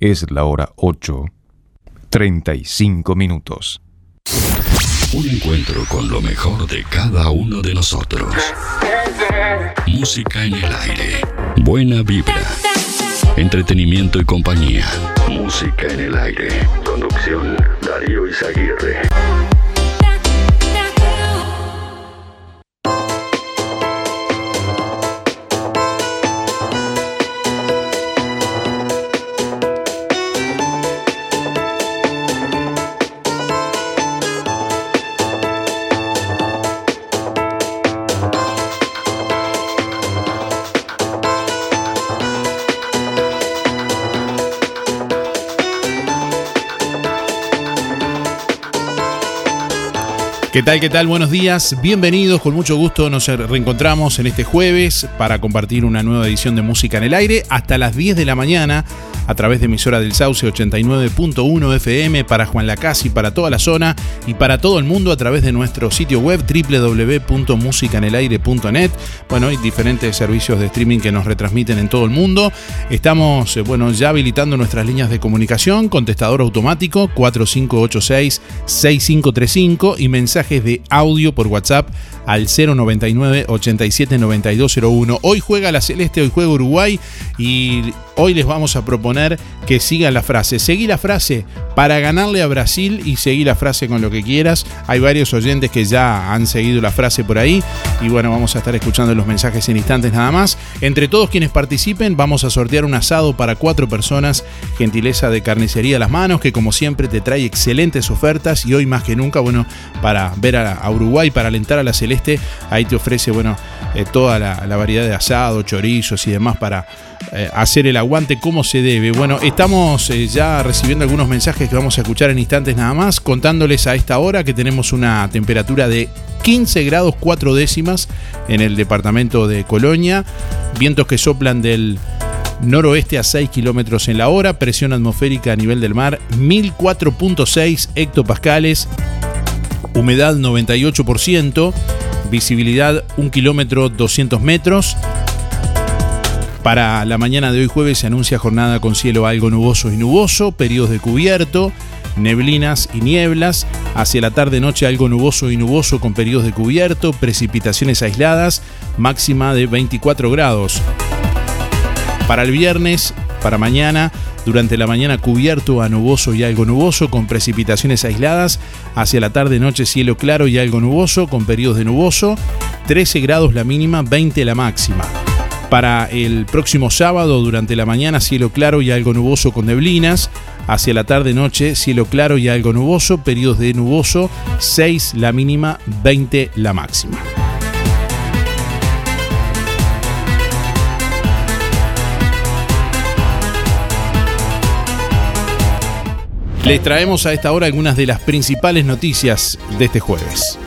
Es la hora 8, 35 minutos. Un encuentro con lo mejor de cada uno de nosotros. Música en el aire. Buena vibra. Entretenimiento y compañía. Música en el aire. Conducción Darío Izaguirre. ¿Qué tal? ¿Qué tal? Buenos días. Bienvenidos. Con mucho gusto nos reencontramos en este jueves para compartir una nueva edición de Música en el Aire hasta las 10 de la mañana a través de emisora del Sauce 89.1 FM para Juan Lacasi, para toda la zona y para todo el mundo a través de nuestro sitio web www.musicanelaire.net. Bueno, hay diferentes servicios de streaming que nos retransmiten en todo el mundo. Estamos, eh, bueno, ya habilitando nuestras líneas de comunicación, contestador automático 4586 6535 y mensaje de audio por WhatsApp al 099 87 9201. Hoy juega la Celeste, hoy juega Uruguay y hoy les vamos a proponer que sigan la frase. Seguí la frase para ganarle a Brasil y seguí la frase con lo que quieras. Hay varios oyentes que ya han seguido la frase por ahí y bueno, vamos a estar escuchando los mensajes en instantes nada más. Entre todos quienes participen vamos a sortear un asado para cuatro personas, gentileza de carnicería las manos que como siempre te trae excelentes ofertas y hoy más que nunca, bueno, para ver a, Uruguay, para alentar a la Celeste Ahí te ofrece, bueno, eh, toda la, variedad de asado, chorizos y demás para eh, hacer el aguante como se debe. Bueno, estamos eh, ya recibiendo algunos mensajes que vamos a escuchar en instantes nada más, contándoles a esta hora que tenemos una temperatura de 15 grados 4 décimas en el departamento de Colonia, vientos que soplan del noroeste a 6 kilómetros en la hora, presión atmosférica a nivel del mar 1004.6 hectopascales, humedad 98%, visibilidad 1 kilómetro 200 metros. Para la mañana de hoy jueves se anuncia jornada con cielo algo nuboso y nuboso, periodos de cubierto, neblinas y nieblas. Hacia la tarde-noche algo nuboso y nuboso con periodos de cubierto, precipitaciones aisladas, máxima de 24 grados. Para el viernes, para mañana, durante la mañana cubierto a nuboso y algo nuboso con precipitaciones aisladas. Hacia la tarde-noche cielo claro y algo nuboso con periodos de nuboso. 13 grados la mínima, 20 la máxima. Para el próximo sábado, durante la mañana, cielo claro y algo nuboso con neblinas. Hacia la tarde-noche, cielo claro y algo nuboso, periodos de nuboso, 6 la mínima, 20 la máxima. Les traemos a esta hora algunas de las principales noticias de este jueves.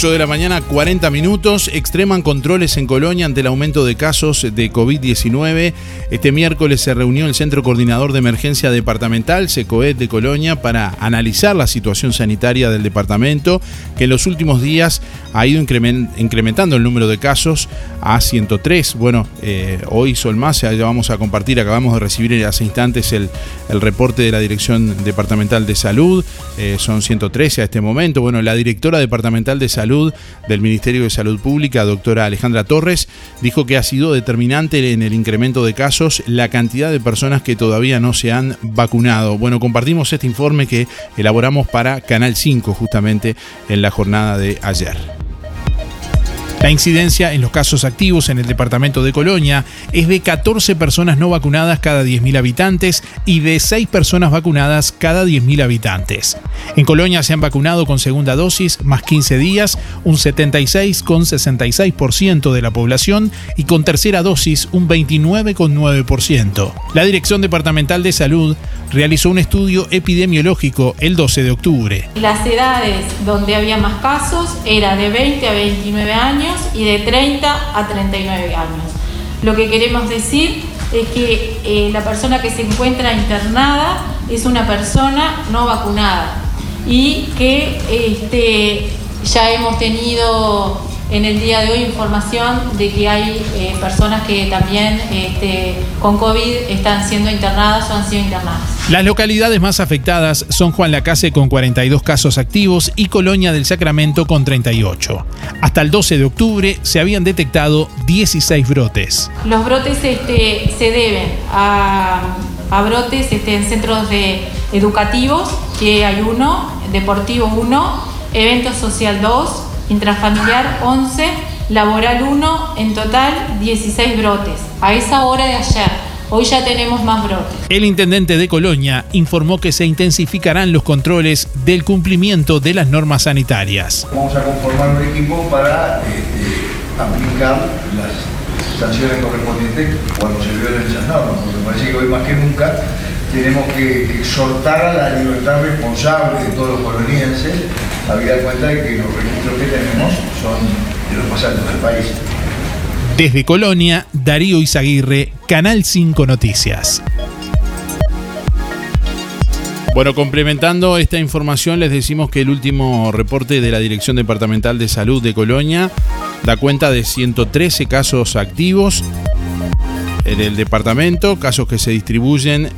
8 de la mañana, 40 minutos. Extreman controles en Colonia ante el aumento de casos de COVID-19. Este miércoles se reunió el Centro Coordinador de Emergencia Departamental, SECOED de Colonia, para analizar la situación sanitaria del departamento, que en los últimos días ha ido incrementando el número de casos a 103. Bueno, eh, hoy Más, ya vamos a compartir, acabamos de recibir hace instantes el, el reporte de la Dirección Departamental de Salud. Eh, son 113 a este momento. Bueno, la directora departamental de salud del Ministerio de Salud Pública, doctora Alejandra Torres, dijo que ha sido determinante en el incremento de casos la cantidad de personas que todavía no se han vacunado. Bueno, compartimos este informe que elaboramos para Canal 5 justamente en la jornada de ayer. La incidencia en los casos activos en el departamento de Colonia es de 14 personas no vacunadas cada 10.000 habitantes y de 6 personas vacunadas cada 10.000 habitantes. En Colonia se han vacunado con segunda dosis más 15 días un 76,66% de la población y con tercera dosis un 29,9%. La Dirección Departamental de Salud realizó un estudio epidemiológico el 12 de octubre. Las edades donde había más casos era de 20 a 29 años y de 30 a 39 años. Lo que queremos decir es que eh, la persona que se encuentra internada es una persona no vacunada y que este, ya hemos tenido en el día de hoy información de que hay eh, personas que también este, con COVID están siendo internadas o han sido internadas. Las localidades más afectadas son Juan Lacase con 42 casos activos y Colonia del Sacramento con 38. Hasta el 12 de octubre se habían detectado 16 brotes. Los brotes este, se deben a, brotes este, en centros de educativos, que hay uno, deportivo uno, evento social 2, intrafamiliar 11, laboral 1, en total 16 brotes. A esa hora de ayer. Hoy ya tenemos más brotes. El intendente de Colonia informó que se intensificarán los controles del cumplimiento de las normas sanitarias. Vamos a conformar un equipo para este, aplicar las sanciones correspondientes cuando se violen esas normas, porque parece que hoy más que nunca tenemos que exhortar a la libertad responsable de todos los colonienses, habida cuenta de que los recursos que tenemos son de los más altos del país. Desde Colonia, Darío Izaguirre, Canal 5 Noticias. Bueno, complementando esta información, les decimos que el último reporte de la Dirección Departamental de Salud de Colonia da cuenta de 113 casos activos en el departamento, casos que se distribuyen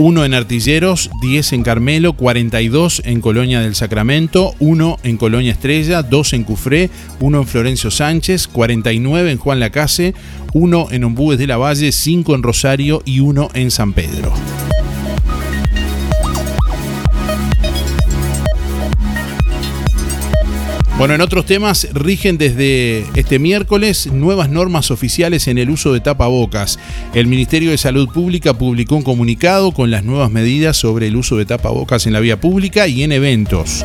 1 en Artilleros, 10 en Carmelo, 42 en Colonia del Sacramento, 1 en Colonia Estrella, 2 en Cufré, 1 en Florencio Sánchez, 49 en Juan Lacase, 1 en Ombúes de la Valle, 5 en Rosario y 1 en San Pedro. Bueno, en otros temas, rigen desde este miércoles nuevas normas oficiales en el uso de tapabocas. El Ministerio de Salud Pública publicó un comunicado con las nuevas medidas sobre el uso de tapabocas en la vía pública y en eventos.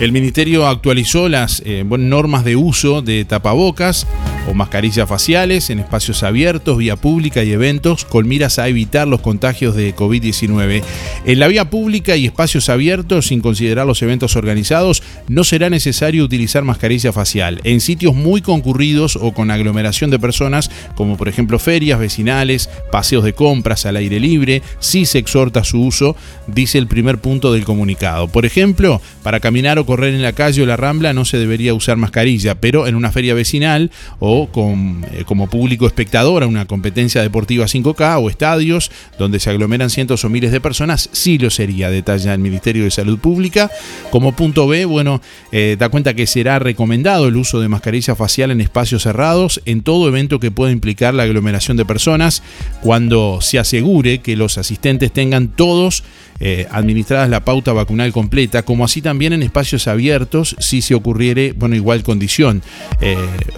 El Ministerio actualizó las eh, normas de uso de tapabocas o mascarillas faciales en espacios abiertos, vía pública y eventos con miras a evitar los contagios de COVID-19. En la vía pública y espacios abiertos, sin considerar los eventos organizados, no será necesario utilizar mascarilla facial. En sitios muy concurridos o con aglomeración de personas, como por ejemplo ferias vecinales, paseos de compras al aire libre, sí se exhorta su uso, dice el primer punto del comunicado. Por ejemplo, para caminar o correr en la calle o la rambla no se debería usar mascarilla, pero en una feria vecinal o eh, como público espectador a una competencia deportiva 5K o estadios donde se aglomeran cientos o miles de personas, sí lo sería, detalla el Ministerio de Salud Pública. Como punto B, bueno, eh, da cuenta que será recomendado el uso de mascarilla facial en espacios cerrados en todo evento que pueda implicar la aglomeración de personas cuando se asegure que los asistentes tengan todos eh, administradas la pauta vacunal completa, como así también en espacios abiertos si se ocurriere, bueno, igual condición.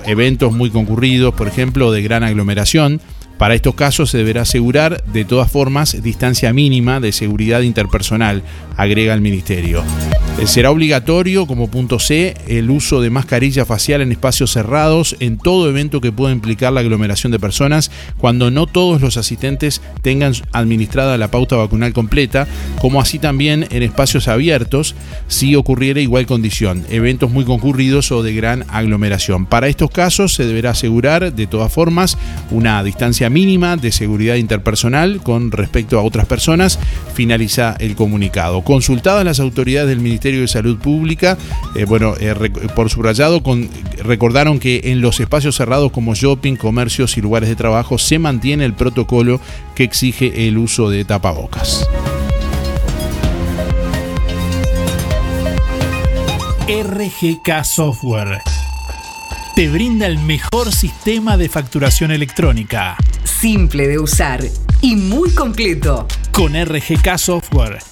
eventos muy muy concurridos, por ejemplo, de gran aglomeración. Para estos casos se deberá asegurar, de todas formas, distancia mínima de seguridad interpersonal, agrega el Ministerio. Eh, será obligatorio, como punto C, el uso de mascarilla facial en espacios cerrados en todo evento que pueda implicar la aglomeración de personas cuando no todos los asistentes tengan administrada la pauta vacunal completa, como así también en espacios abiertos si ocurriera igual condición, eventos muy concurridos o de gran aglomeración. Para estos casos se deberá asegurar de todas formas una distancia mínima de seguridad interpersonal con respecto a otras personas, finaliza el comunicado. Consultadas las autoridades del Ministerio de Salud Pública, eh, bueno, eh, por subrayado, con, recordaron que en los espacios cerrados como shopping, comercios y lugares de trabajo se mantiene el protocolo que exige el uso de tapabocas. RGK Software te brinda el mejor sistema de facturación electrónica. Simple de usar y muy completo. Con RGK Software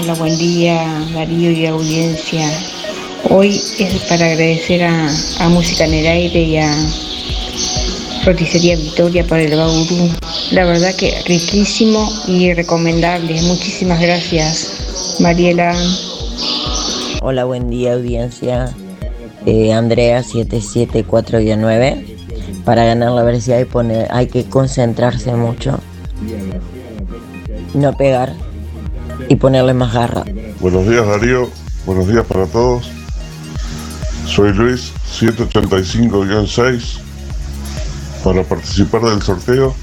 Hola, buen día Darío y audiencia. Hoy es para agradecer a, Música en el Aire y a Roticería Victoria por el Bauru. La verdad que riquísimo y recomendable. Muchísimas gracias, Mariela. Hola, buen día audiencia. Eh, Andrea 774-9. Para ganar la velocidad hay, poner, hay que concentrarse mucho. No pegar y ponerle más garra. Buenos días Darío, buenos días para todos. Soy Luis, 785-6, para participar del sorteo.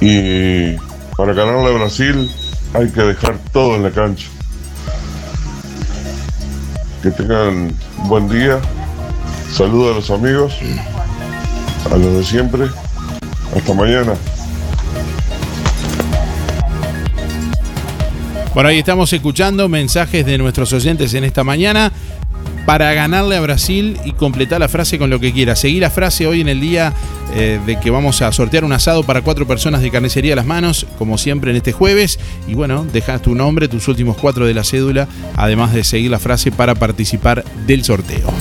Y para ganarle a Brasil hay que dejar todo en la cancha. Que tengan buen día. Saludos a los amigos, a los de siempre. Hasta mañana. Bueno, ahí estamos escuchando mensajes de nuestros oyentes en esta mañana para ganarle a Brasil y completar la frase con lo que quiera. Seguí la frase hoy en el día eh, de que vamos a sortear un asado para cuatro personas de carnicería a las manos, como siempre en este jueves. Y bueno, dejas tu nombre, tus últimos cuatro de la cédula, además de seguir la frase para participar del sorteo.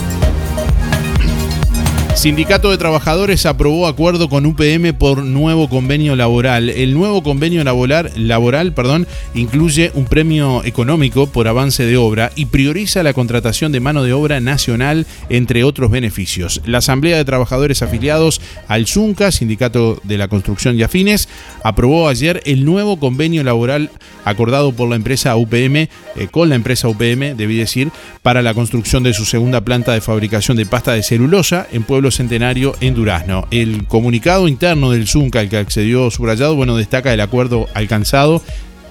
Sindicato de Trabajadores aprobó acuerdo con UPM por nuevo convenio laboral. El nuevo convenio laboral, laboral perdón, incluye un premio económico por avance de obra y prioriza la contratación de mano de obra nacional, entre otros beneficios. La Asamblea de Trabajadores afiliados al ZUNCA, Sindicato de la Construcción y Afines, aprobó ayer el nuevo convenio laboral acordado por la empresa UPM, eh, con la empresa UPM, debí decir, para la construcción de su segunda planta de fabricación de pasta de celulosa en Pueblo Centenario en Durazno. El comunicado interno del Zunca, al que accedió subrayado, bueno, destaca el acuerdo alcanzado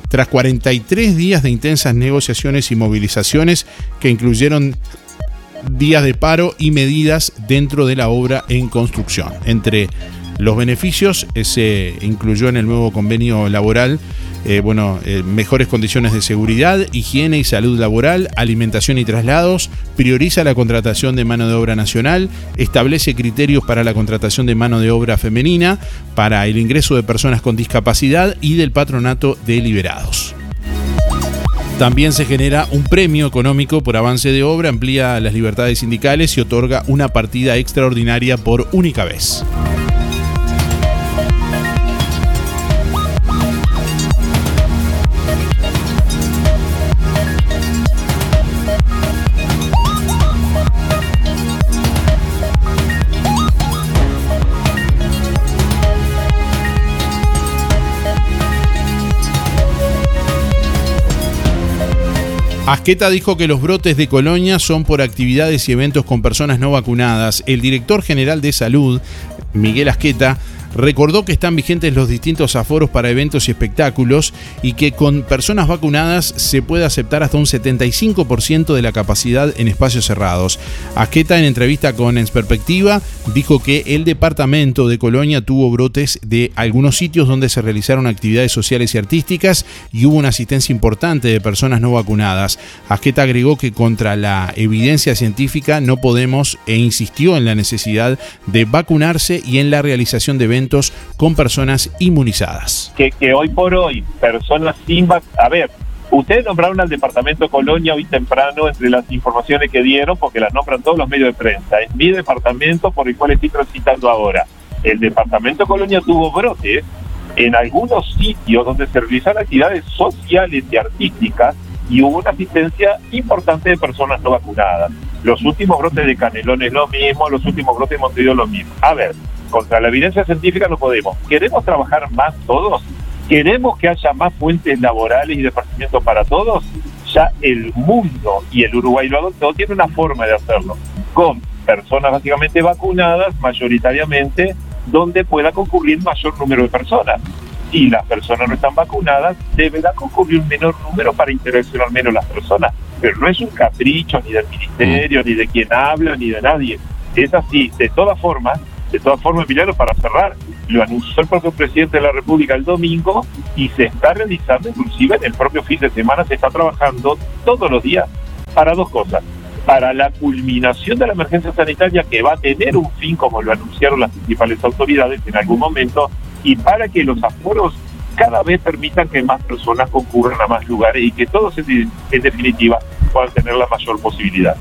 tras 43 días de intensas negociaciones y movilizaciones que incluyeron días de paro y medidas dentro de la obra en construcción. Entre los beneficios se incluyó en el nuevo convenio laboral eh, bueno, eh, mejores condiciones de seguridad, higiene y salud laboral, alimentación y traslados, prioriza la contratación de mano de obra nacional, establece criterios para la contratación de mano de obra femenina, para el ingreso de personas con discapacidad y del patronato de liberados. También se genera un premio económico por avance de obra, amplía las libertades sindicales y otorga una partida extraordinaria por única vez. Asqueta dijo que los brotes de Colonia son por actividades y eventos con personas no vacunadas. El director general de salud, Miguel Asqueta, recordó que están vigentes los distintos aforos para eventos y espectáculos y que con personas vacunadas se puede aceptar hasta un 75% de la capacidad en espacios cerrados. Asqueta en entrevista con En Perspectiva dijo que el departamento de Colonia tuvo brotes de algunos sitios donde se realizaron actividades sociales y artísticas y hubo una asistencia importante de personas no vacunadas. Asqueta agregó que contra la evidencia científica no podemos e insistió en la necesidad de vacunarse y en la realización de eventos con personas inmunizadas. Que, que hoy por hoy personas sin a ver, ustedes nombraron al departamento Colonia hoy temprano entre las informaciones que dieron, porque las nombran todos los medios de prensa. Es mi departamento por el cual estoy transitando ahora. El departamento Colonia tuvo brotes en algunos sitios donde se realizan actividades sociales y artísticas y hubo una asistencia importante de personas no vacunadas. Los últimos brotes de Canelón es lo mismo, los últimos brotes de Montevideo lo mismo. A ver, contra la evidencia científica no podemos. ¿Queremos trabajar más todos? ¿Queremos que haya más fuentes laborales y de esparcimiento para todos? Ya el mundo y el Uruguay lo adoptó, tiene una forma de hacerlo, con personas básicamente vacunadas, mayoritariamente, donde pueda concurrir mayor número de personas. Si las personas no están vacunadas, deberá concurrir un menor número para interaccionar menos las personas. Pero no es un capricho ni del ministerio, ni de quien habla, ni de nadie. Es así. De todas formas, de todas formas, Emiliano, para cerrar, lo anunció el propio presidente de la República el domingo y se está realizando, inclusive en el propio fin de semana, se está trabajando todos los días para dos cosas. Para la culminación de la emergencia sanitaria que va a tener un fin, como lo anunciaron las principales autoridades en algún momento, y para que los aforos cada vez permitan que más personas concurran a más lugares y que todos, en, en definitiva, puedan tener la mayor posibilidad.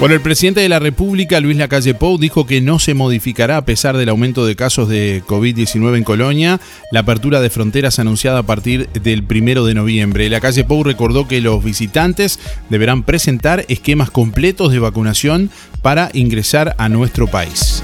Bueno, el presidente de la República, Luis Lacalle Pou, dijo que no se modificará a pesar del aumento de casos de COVID-19 en Colonia la apertura de fronteras anunciada a partir del primero de noviembre. Lacalle Pou recordó que los visitantes deberán presentar esquemas completos de vacunación para ingresar a nuestro país.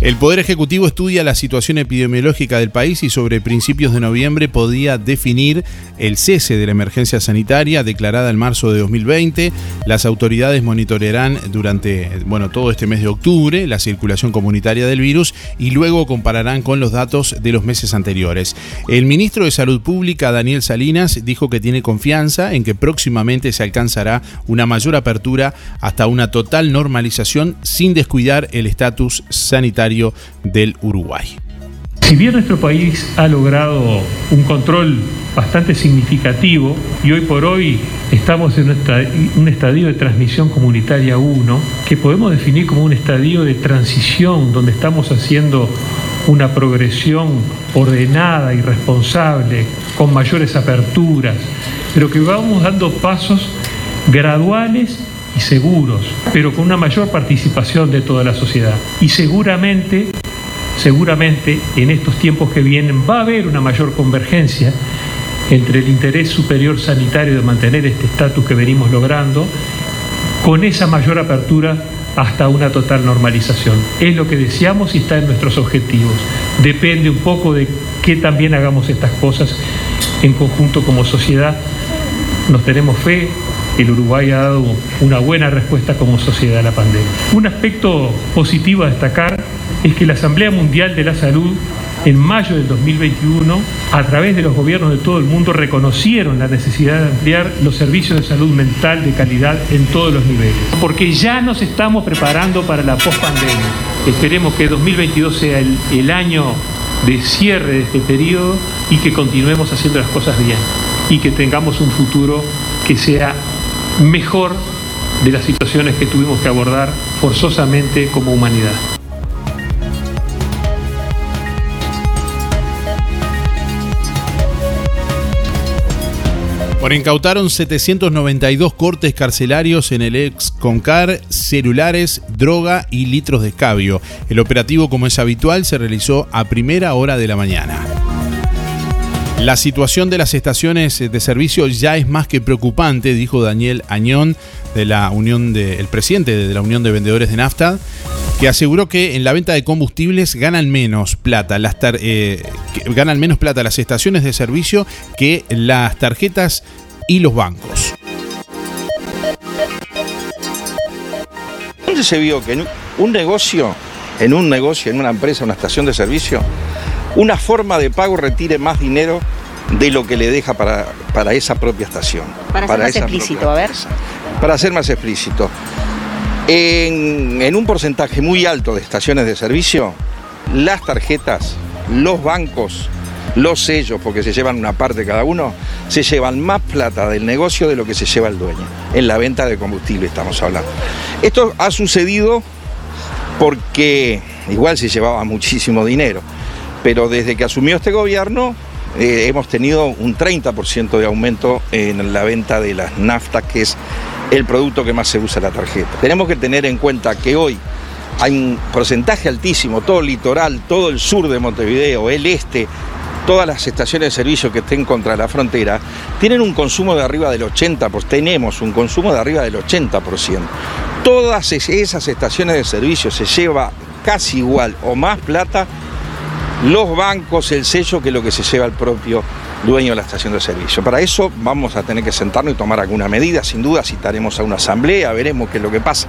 El Poder Ejecutivo estudia la situación epidemiológica del país y sobre principios de noviembre podría definir el cese de la emergencia sanitaria declarada en marzo de 2020. Las autoridades monitorearán durante bueno, todo este mes de octubre la circulación comunitaria del virus y luego compararán con los datos de los meses anteriores. El ministro de Salud Pública, Daniel Salinas, dijo que tiene confianza en que próximamente se alcanzará una mayor apertura hasta una total normalización sin descuidar el estatus sanitario del Uruguay. Si bien nuestro país ha logrado un control bastante significativo y hoy por hoy estamos en un estadio de transmisión comunitaria 1, que podemos definir como un estadio de transición donde estamos haciendo una progresión ordenada y responsable, con mayores aperturas, pero que vamos dando pasos graduales seguros, pero con una mayor participación de toda la sociedad. Y seguramente, seguramente en estos tiempos que vienen va a haber una mayor convergencia entre el interés superior sanitario de mantener este estatus que venimos logrando, con esa mayor apertura hasta una total normalización. Es lo que deseamos y está en nuestros objetivos. Depende un poco de que también hagamos estas cosas en conjunto como sociedad. Nos tenemos fe, el Uruguay ha dado una buena respuesta como sociedad a la pandemia. Un aspecto positivo a destacar es que la Asamblea Mundial de la Salud en mayo del 2021, a través de los gobiernos de todo el mundo, reconocieron la necesidad de ampliar los servicios de salud mental de calidad en todos los niveles. Porque ya nos estamos preparando para la pospandemia. Esperemos que 2022 sea el, el año de cierre de este periodo y que continuemos haciendo las cosas bien y que tengamos un futuro que sea mejor de las situaciones que tuvimos que abordar forzosamente como humanidad. Bueno, incautaron 792 cortes carcelarios en el ex Concar, celulares, droga y litros de escabio. El operativo, como es habitual, se realizó a primera hora de la mañana. La situación de las estaciones de servicio ya es más que preocupante, dijo Daniel Añón, de la Unión el presidente de la Unión de Vendedores de Nafta. que aseguró que en la venta de combustibles ganan menos plata, las eh, ganan menos plata las estaciones de servicio que las tarjetas y los bancos. ¿Dónde se vio que un negocio, en un negocio, en una empresa, una estación de servicio, una forma de pago retire más dinero de lo que le deja para, para esa propia estación? Para, ser más explícito, a ver. Para ser más explícito. En, en un porcentaje muy alto de estaciones de servicio, las tarjetas, los bancos, los sellos, porque se llevan una parte cada uno, se llevan más plata del negocio de lo que se lleva el dueño. En la venta de combustible estamos hablando. Esto ha sucedido porque igual se llevaba muchísimo dinero, pero desde que asumió este gobierno eh, hemos tenido un 30% de aumento en la venta de las naftas, que es el producto que más se usa la tarjeta. Tenemos que tener en cuenta que hoy hay un porcentaje altísimo, todo el litoral, todo el sur de Montevideo, el este, todas las estaciones de servicio que estén contra la frontera, tienen un consumo de arriba del 80%, pues tenemos un consumo de arriba del 80%. Todas esas estaciones de servicio se lleva casi igual o más plata los bancos, el sello, que lo que se lleva el propio dueño de la estación de servicio. Para eso vamos a tener que sentarnos y tomar alguna medida, sin duda citaremos a una asamblea, veremos qué es lo que pasa.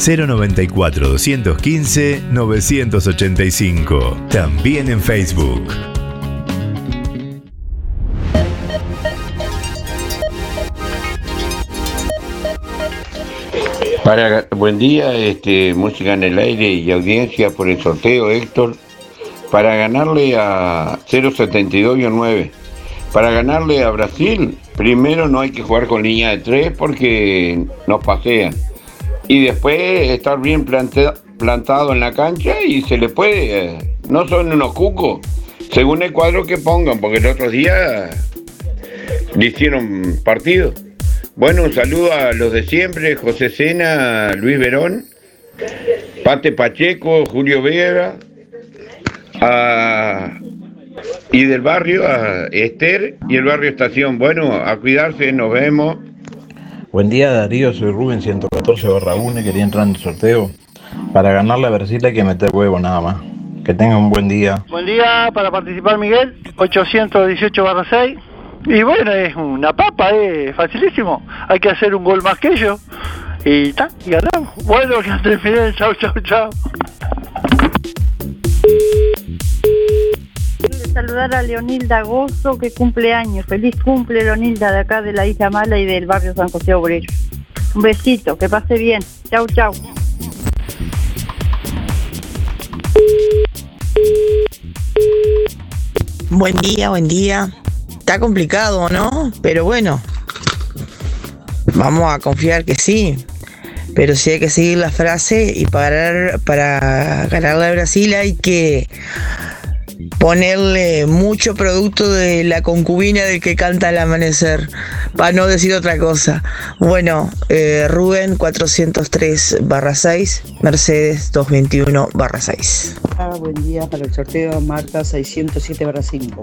094 215 985. También en Facebook. Para, buen día, este, música en el aire y audiencia por el sorteo, Héctor. Para ganarle a 072-9. Para ganarle a Brasil, primero no hay que jugar con línea de 3 porque nos pasean y después estar bien plantado en la cancha y se le puede. Eh, no son unos cucos, según el cuadro que pongan, porque el otro día le hicieron partido. Bueno, un saludo a los de siempre, José Sena, Luis Verón, Pate Pacheco, Julio Vega, y del barrio a Esther y el barrio Estación. Bueno, a cuidarse, nos vemos. Buen día Darío, soy Rubén 114 barra 1 y quería entrar en el sorteo. Para ganar la Brasil hay que meter huevo nada más. Que tengan un buen día. Buen día para participar Miguel, 818 barra 6. Y bueno, es una papa, es facilísimo. Hay que hacer un gol más que yo. Y está, y ganamos. Bueno, que antes final, chao, chao, chao. Saludar a Leonilda Gozo, que cumple años. Feliz cumple, Leonilda, de acá de la Isla Mala y del barrio San José Obrero. Un besito, que pase bien. Chau, chau. Buen día, buen día. Está complicado, ¿no? Pero bueno, vamos a confiar que sí. Pero si hay que seguir la frase y para, para ganar a Brasil hay que ponerle mucho producto de la concubina del que canta al amanecer, para no decir otra cosa. Bueno, eh, Rubén 403 barra 6, Mercedes 221 barra 6. buen día para el sorteo Marta 607 barra 5.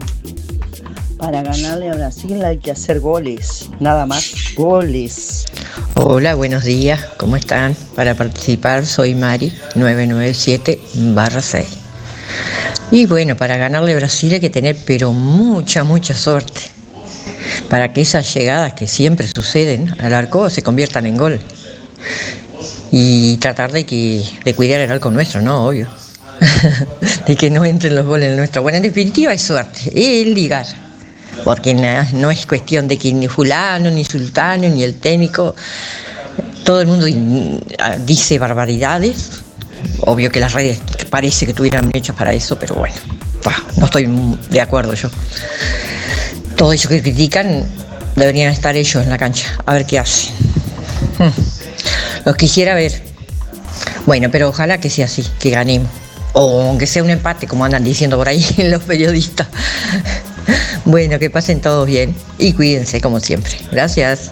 Para ganarle a Brasil hay que hacer goles, nada más, goles. Hola, buenos días, ¿cómo están? Para participar soy Mari, 997 6. Y bueno, para ganarle a Brasil hay que tener pero mucha, mucha suerte. Para que esas llegadas que siempre suceden al arco se conviertan en gol. Y tratar de, que, de cuidar el arco nuestro, ¿no? Obvio. de que no entren los goles en nuestro. Bueno, en definitiva es suerte, es ligar. Porque no es cuestión de que ni fulano, ni sultano, ni el técnico, todo el mundo ah, dice barbaridades. Obvio que las redes parece que estuvieran hechas para eso, pero bueno, no estoy de acuerdo yo. Todo eso que critican deberían estar ellos en la cancha, a ver qué hacen. Hmm. Los quisiera ver. Bueno, pero ojalá que sea así, que ganemos. O aunque sea un empate, como andan diciendo por ahí los periodistas. Bueno, que pasen todos bien y cuídense como siempre. Gracias.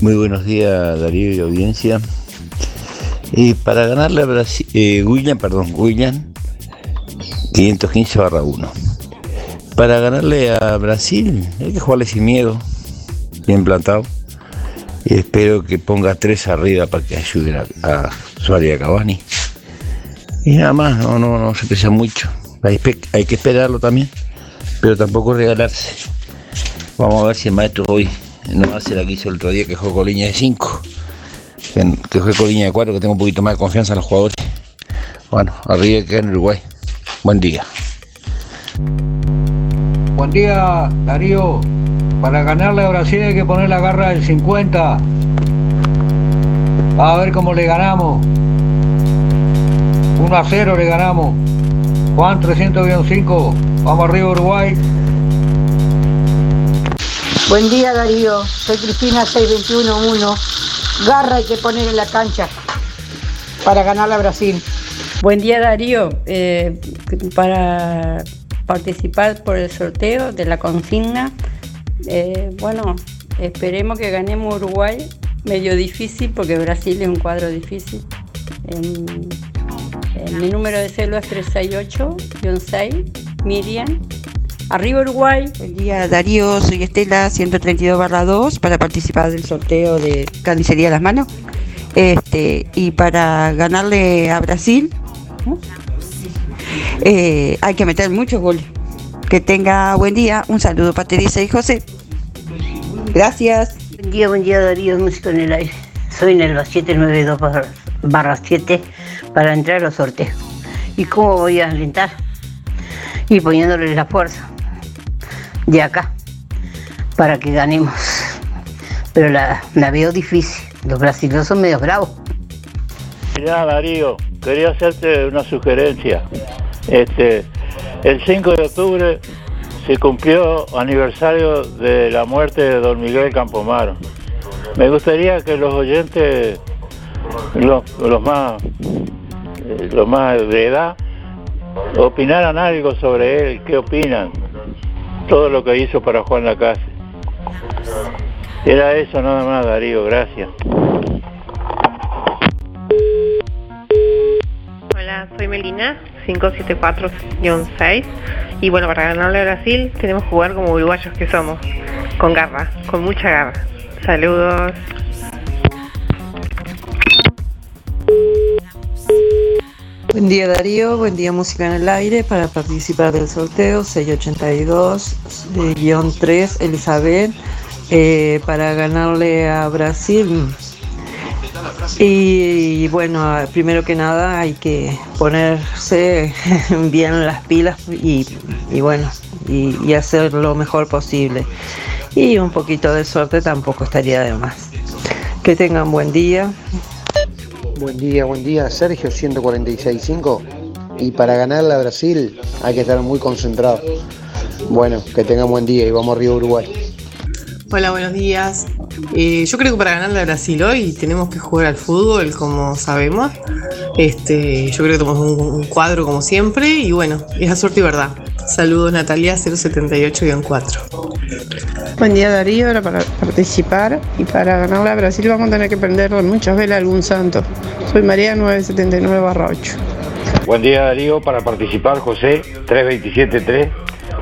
Muy buenos días Darío y audiencia. Y para ganarle a Brasil, eh, William, perdón, William, 515 barra 1. Para ganarle a Brasil hay que jugarle sin miedo, bien plantado. Y espero que ponga tres arriba para que ayuden a, a Suárez y a Cavani. Y nada más, no, no, no se pesa mucho. Hay que esperarlo también, pero tampoco regalarse. Vamos a ver si el maestro hoy no hace la que hizo el otro día que jugó con línea de 5. Que, juegue con línea de 4, que tengo un poquito más de confianza en los jugadores. Bueno, arriba que en Uruguay. Buen día. Buen día, Darío. Para ganarle a Brasil hay que poner la garra del 50. A ver cómo le ganamos. 1 a 0 le ganamos. Juan 300-5. Vamos arriba Uruguay. Buen día Darío, soy Cristina 6211. Garra hay que poner en la cancha para ganar a Brasil. Buen día Darío, Eh, para participar por el sorteo de la consigna, eh, bueno, esperemos que ganemos Uruguay, medio difícil porque Brasil es un cuadro difícil. Mi número de cédula es 368-6, Miriam. Arriba Uruguay. Buen día Darío, soy Estela 132 barra 2 para participar del sorteo de Carnicería Las Manos. Este, y para ganarle a Brasil ¿no? eh, hay que meter muchos goles. Que tenga buen día. Un saludo para Teresa y José. Gracias. Buen día, buen día Darío, música en el aire. Soy Nelva 792 barra- barra 7 para entrar a los sorteos. ¿Y cómo voy a alentar? Y poniéndole la fuerza de acá para que ganemos. Pero la, la veo difícil. Los brasileños son medio bravos. Mirá, Darío, quería hacerte una sugerencia. Este, el 5 de octubre se cumplió aniversario de la muerte de don Miguel Campomaro. Me gustaría que los oyentes, los, los más, eh, los más de edad, opinaran algo sobre él. ¿Qué opinan? Todo lo que hizo para Juan Lacase. Era eso nada más, Darío. Gracias. Hola, soy Melina, 574-6. Y bueno, para ganarle a Brasil tenemos que jugar como uruguayos que somos, con garra, con mucha garra. Saludos. Buen día Darío, buen día Música en el Aire para participar del sorteo 682-3 Elizabeth eh, para ganarle a Brasil. Y, bueno, primero que nada hay que ponerse bien las pilas y, y bueno, y, y hacer lo mejor posible. Y un poquito de suerte tampoco estaría de más. Que tengan buen día. Buen día, buen día, Sergio 146.5. Y para ganarle a Brasil hay que estar muy concentrado. Bueno, que tengan buen día y vamos arriba Uruguay. Hola, buenos días. Eh, yo creo que para ganarle a Brasil hoy tenemos que jugar al fútbol, como sabemos. Este, yo creo que tenemos un, un cuadro como siempre y bueno, es a suerte y verdad. Saludos Natalia 078-4. Buen día Darío, ahora para participar y para ganarle a Brasil vamos a tener que prender con muchas velas a algún santo. Soy María 979 8. Buen día Darío, para participar José, 3273.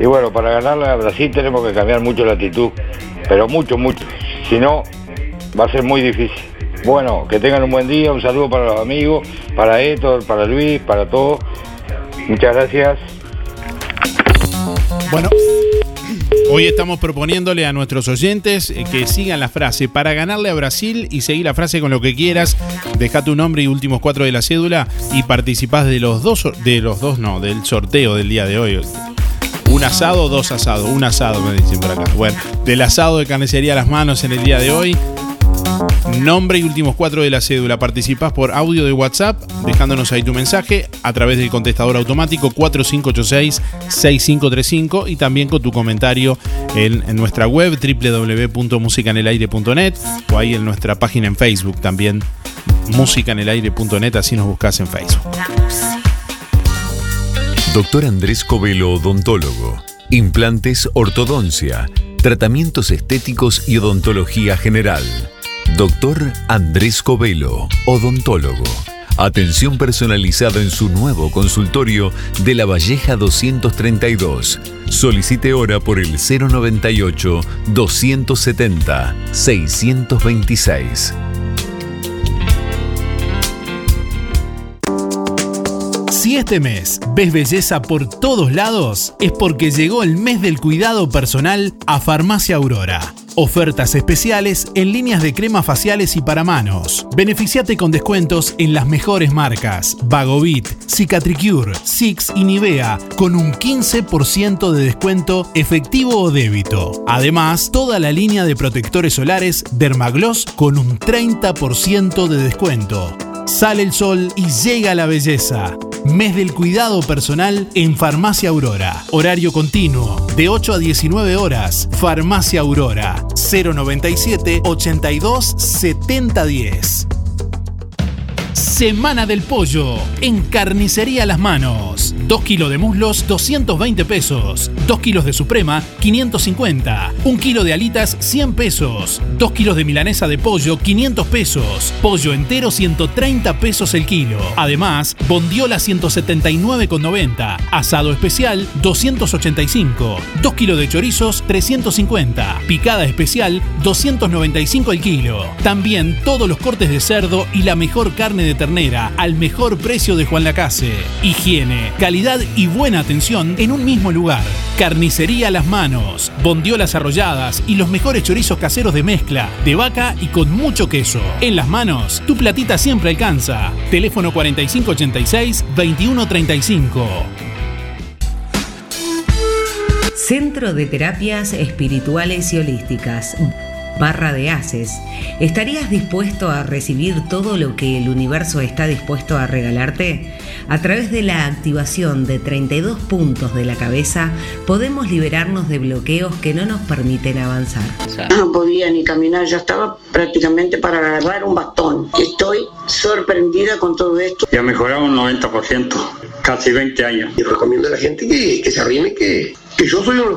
Y bueno, para ganarle a Brasil tenemos que cambiar mucho la actitud, pero mucho, mucho. Si no, va a ser muy difícil. Bueno, que tengan un buen día, un saludo para los amigos, para Héctor, para Luis, para todos. Muchas gracias. Bueno, hoy estamos proponiéndole a nuestros oyentes eh, que sigan la frase para ganarle a Brasil y seguir la frase con lo que quieras. Deja tu nombre y últimos cuatro de la cédula y participás de los dos, de los dos no, del sorteo del día de hoy. Un asado, dos asados, un asado me dicen por acá. Bueno, del asado de carnicería a las manos en el día de hoy. Nombre y últimos cuatro de la cédula. Participás por audio de WhatsApp, dejándonos ahí tu mensaje a través del contestador automático 4586-6535 y también con tu comentario en, en nuestra web www.musicanelaire.net o ahí en nuestra página en Facebook también musicanelaire.net, así nos buscas en Facebook. Doctor Andrés Covelo, odontólogo. Implantes, ortodoncia, tratamientos estéticos y odontología general. Doctor Andrés Covelo, odontólogo. Atención personalizada en su nuevo consultorio de La Valleja 232. Solicite hora por el 098 270 626. Si este mes ves belleza por todos lados, es porque llegó el mes del cuidado personal a Farmacia Aurora. Ofertas especiales en líneas de cremas faciales y para manos. Beneficiate con descuentos en las mejores marcas: Vagovit, Cicatricure, Six y Nivea, con un 15% de descuento efectivo o débito. Además, toda la línea de protectores solares Dermagloss con un 30% de descuento. Sale el sol y llega la belleza. Mes del cuidado personal en Farmacia Aurora. Horario continuo, de 8 a 19 horas. Farmacia Aurora, 097 82 70 10. Semana del Pollo en Carnicería Las Manos. 2 kilos de muslos, 220 pesos. 2 kilos de Suprema, 550. 1 kilo de alitas, 100 pesos. 2 kilos de milanesa de pollo, 500 pesos. Pollo entero, 130 pesos el kilo. Además, bondiola 179,90. Asado especial, 285. 2 kilos de chorizos, 350. Picada especial, 295 el kilo. También todos los cortes de cerdo y la mejor carne de al mejor precio de Juan Lacase. Higiene, calidad y buena atención en un mismo lugar. Carnicería a las manos, bondiolas arrolladas y los mejores chorizos caseros de mezcla, de vaca y con mucho queso. En las manos, tu platita siempre alcanza. Teléfono 4586-2135. Centro de Terapias Espirituales y Holísticas. Barra de Haces. ¿Estarías dispuesto a recibir todo lo que el universo está dispuesto a regalarte? A través de la activación de 32 puntos de la cabeza, podemos liberarnos de bloqueos que no nos permiten avanzar. No podía ni caminar, ya estaba prácticamente para agarrar un bastón. Estoy sorprendida con todo esto. Ya mejorado un 90%, casi 20 años. Y recomiendo a la gente que, que se arrime, que, que yo soy uno de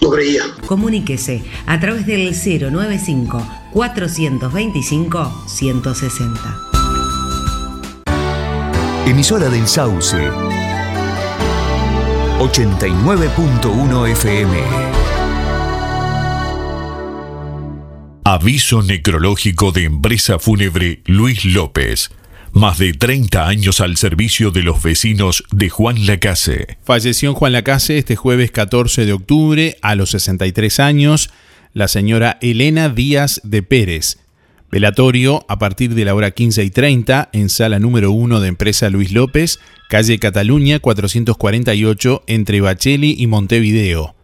creía. Comuníquese a través del 095 425 160. Emisora del Sauce. 89.1 FM. Aviso necrológico de empresa fúnebre Luis López. Más de 30 años al servicio de los vecinos de Juan Lacase. Falleció en Juan Lacase este jueves 14 de octubre a los 63 años la señora Elena Díaz de Pérez. Velatorio a partir de la hora 15 y 30 en sala número 1 de empresa Luis López, calle Cataluña 448 entre Bacheli y Montevideo.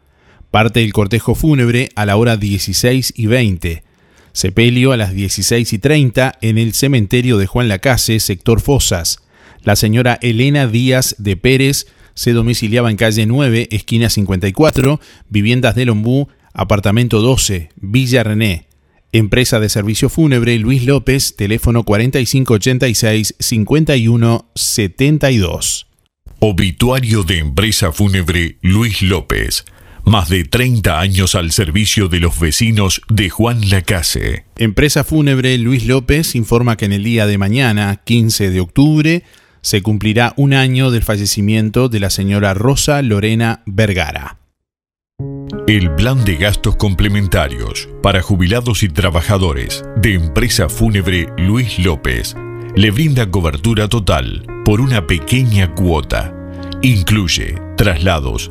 Parte del cortejo fúnebre a la hora 16 y 20. Sepelio a las 16 y 30 en el cementerio de Juan Lacase, sector Fosas. La señora Elena Díaz de Pérez se domiciliaba en calle 9, esquina 54, viviendas de Lombú, apartamento 12, Villa René. Empresa de servicio fúnebre Luis López, teléfono 4586-5172. Obituario de empresa fúnebre Luis López. Más de 30 años al servicio de los vecinos de Juan Lacase. Empresa fúnebre Luis López informa que en el día de mañana, 15 de octubre, se cumplirá un año del fallecimiento de la señora Rosa Lorena Vergara. El plan de gastos complementarios para jubilados y trabajadores de empresa fúnebre Luis López le brinda cobertura total por una pequeña cuota. Incluye traslados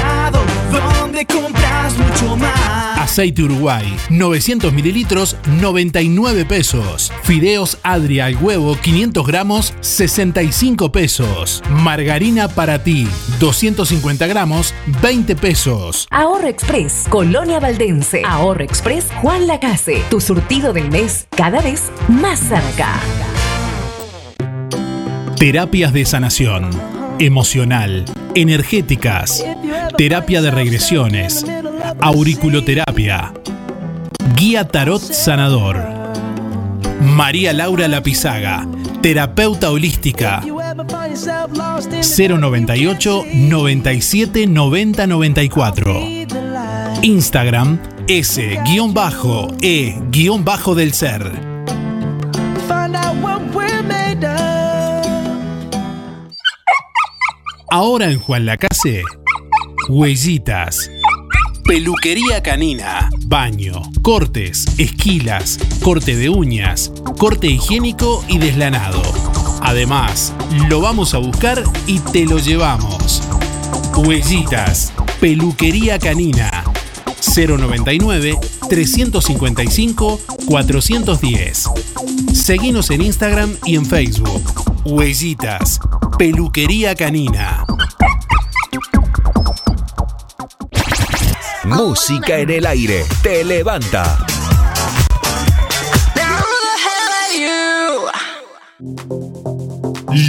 donde compras mucho más. Aceite Uruguay, 900 mililitros, 99 pesos. Fideos Adria al huevo, 500 gramos, 65 pesos. Margarina para ti, 250 gramos, 20 pesos. Ahorro Express, Colonia Valdense. Ahorro Express, Juan Lacase. Tu surtido del mes, cada vez más cerca. Terapias de sanación, emocional, energéticas, terapia de regresiones, auriculoterapia, guía tarot sanador. María Laura Lapizaga, terapeuta holística. 098 97 90 94. Instagram S-E-del ser. Ahora en Juan Lacase, huellitas. Peluquería canina, baño, cortes, esquilas, corte de uñas, corte higiénico y deslanado. Además, lo vamos a buscar y te lo llevamos. Huellitas, peluquería canina. 099 355 410. Seguinos en Instagram y en Facebook. Huellitas, peluquería canina. Música en el aire. Te levanta.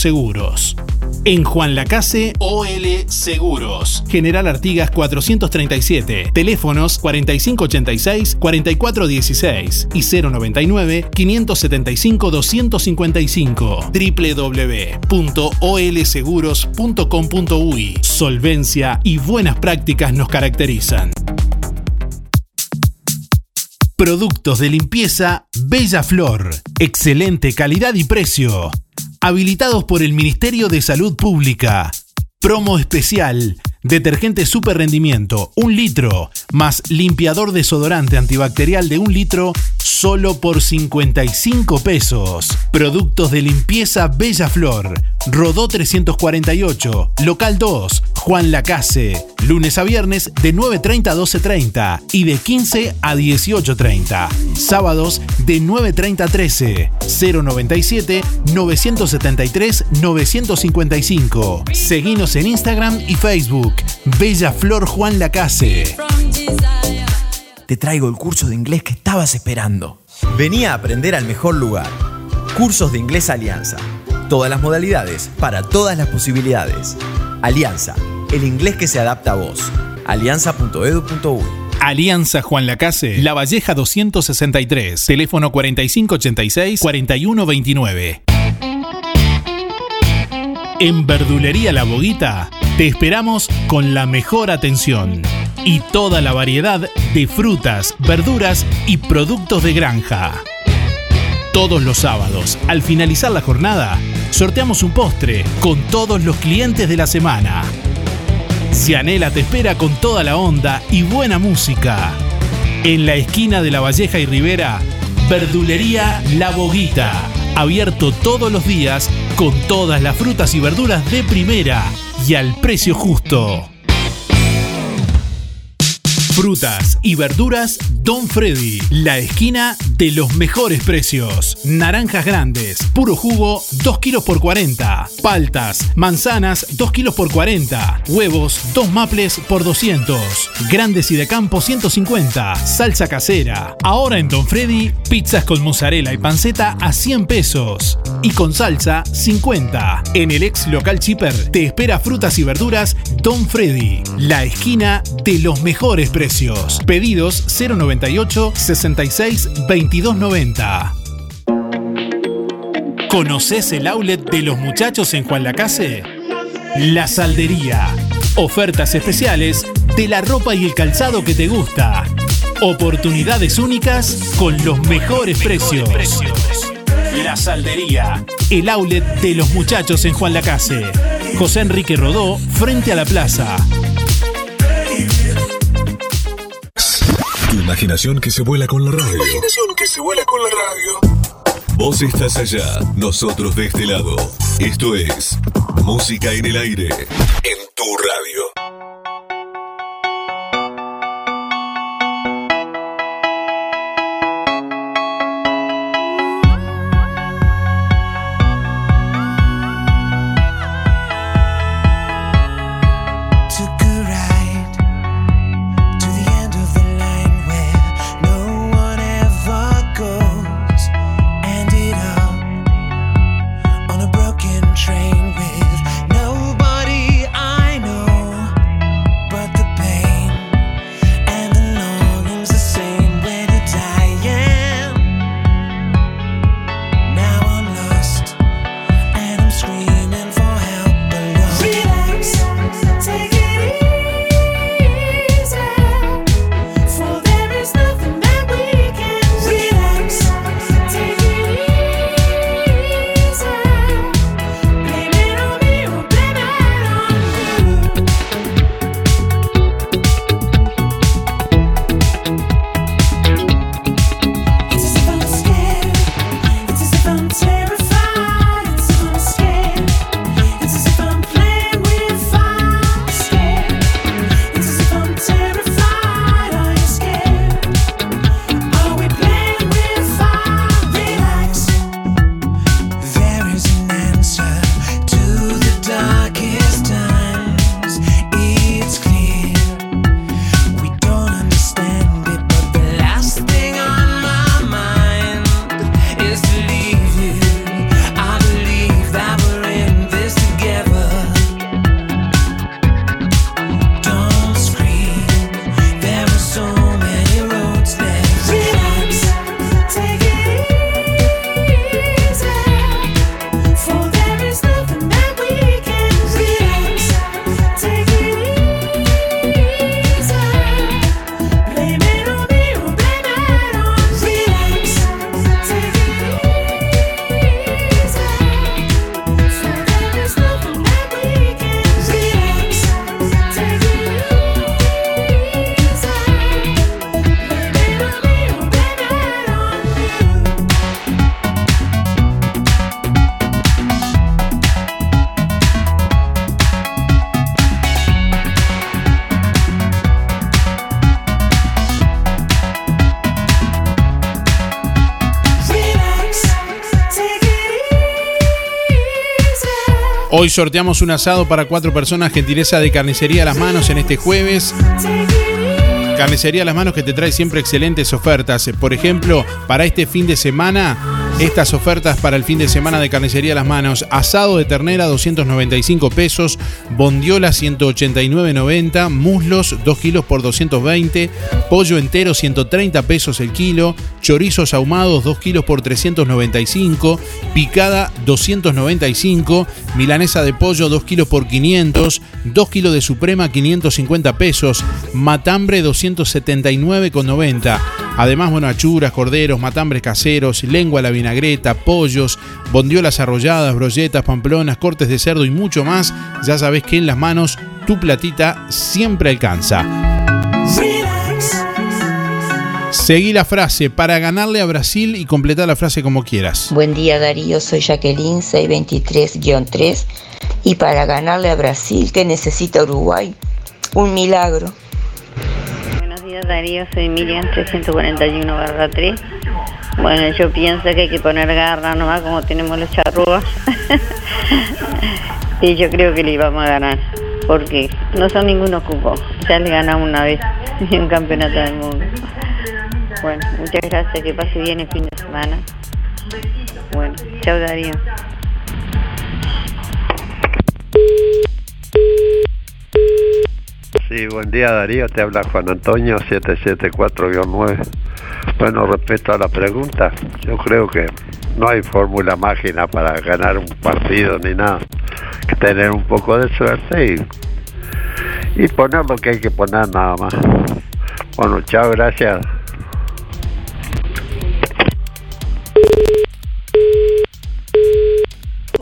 Seguros. En Juan Lacase, OL Seguros. General Artigas 437. Teléfonos 4586-4416 y 099-575-255. www.olseguros.com.uy. Solvencia y buenas prácticas nos caracterizan. Productos de limpieza Bella Flor. Excelente calidad y precio. Habilitados por el Ministerio de Salud Pública. Promo especial. Detergente super rendimiento, un litro, más limpiador desodorante antibacterial de un litro, solo por 55 pesos. Productos de limpieza Bella Flor. Rodó 348, local 2, Juan Lacase. Lunes a viernes de 9.30 a 12.30 y de 15 a 18.30. Sábados de 9.30 a 13. 097 973 955. Seguinos en Instagram y Facebook. Bella Flor Juan Lacase. Te traigo el curso de inglés que estabas esperando. Vení a aprender al mejor lugar. Cursos de Inglés Alianza. Todas las modalidades para todas las posibilidades. Alianza, el inglés que se adapta a vos. alianza.edu.uy Alianza Juan Lacase, La Valleja 263, teléfono 4586-4129. En Verdulería La Boguita te esperamos con la mejor atención y toda la variedad de frutas, verduras y productos de granja. Todos los sábados, al finalizar la jornada, sorteamos un postre con todos los clientes de la semana. Cianela te espera con toda la onda y buena música. En la esquina de La Valleja y Rivera, Verdulería La Boguita. Abierto todos los días con todas las frutas y verduras de primera y al precio justo. Frutas y verduras Don Freddy, la esquina de los mejores precios. Naranjas grandes, puro jugo, 2 kilos por 40. Paltas, manzanas, 2 kilos por 40. Huevos, 2 maples por 200. Grandes y de campo, 150. Salsa casera. Ahora en Don Freddy, pizzas con mozzarella y panceta a 100 pesos. Y con salsa, 50. En el ex local Chipper te espera frutas y verduras Don Freddy, la esquina de los mejores precios. Pedidos 098 66 2290. ¿Conoces el outlet de los muchachos en Juan Lacase? La Saldería. Ofertas especiales de la ropa y el calzado que te gusta. Oportunidades únicas con los mejores precios. La Saldería. El outlet de los muchachos en Juan Lacase. José Enrique Rodó, frente a la plaza. Tu imaginación que se vuela con la radio. Imaginación que se vuela con la radio. Vos estás allá, nosotros de este lado. Esto es Música en el aire. En tu Hoy sorteamos un asado para cuatro personas, gentileza de Carnicería a las Manos en este jueves. Carnicería a las Manos que te trae siempre excelentes ofertas. Por ejemplo, para este fin de semana, estas ofertas para el fin de semana de Carnicería a las Manos. Asado de ternera 295 pesos, bondiola 189.90, muslos 2 kilos por 220, pollo entero 130 pesos el kilo, chorizos ahumados 2 kilos por 395, picada 295, milanesa de pollo 2 kilos por 500, 2 kilos de suprema 550 pesos, matambre 279,90. Además, bueno, achuras, corderos, matambres caseros, lengua a la vinagreta, pollos, bondiolas arrolladas, brolletas, pamplonas, cortes de cerdo y mucho más. Ya sabes que en las manos tu platita siempre alcanza. Seguí la frase para ganarle a Brasil y completar la frase como quieras. Buen día Darío, soy Jacqueline 623-3 y para ganarle a Brasil, ¿qué necesita Uruguay? Un milagro. Buenos días Darío, soy Miriam 341 barra 3. Bueno, yo pienso que hay que poner garra nomás como tenemos los charrúas. y yo creo que le íbamos a ganar. Porque no son ningunos cupos. Ya le ganamos una vez en un campeonato del mundo. Bueno, muchas gracias. Que pase bien el fin de semana. Bueno, chao Darío. Sí, buen día Darío, te habla Juan Antonio 774-9. Bueno, respecto a la pregunta, yo creo que no hay fórmula mágica para ganar un partido ni nada. Que tener un poco de suerte y, y poner lo que hay que poner nada más. Bueno, chao, gracias.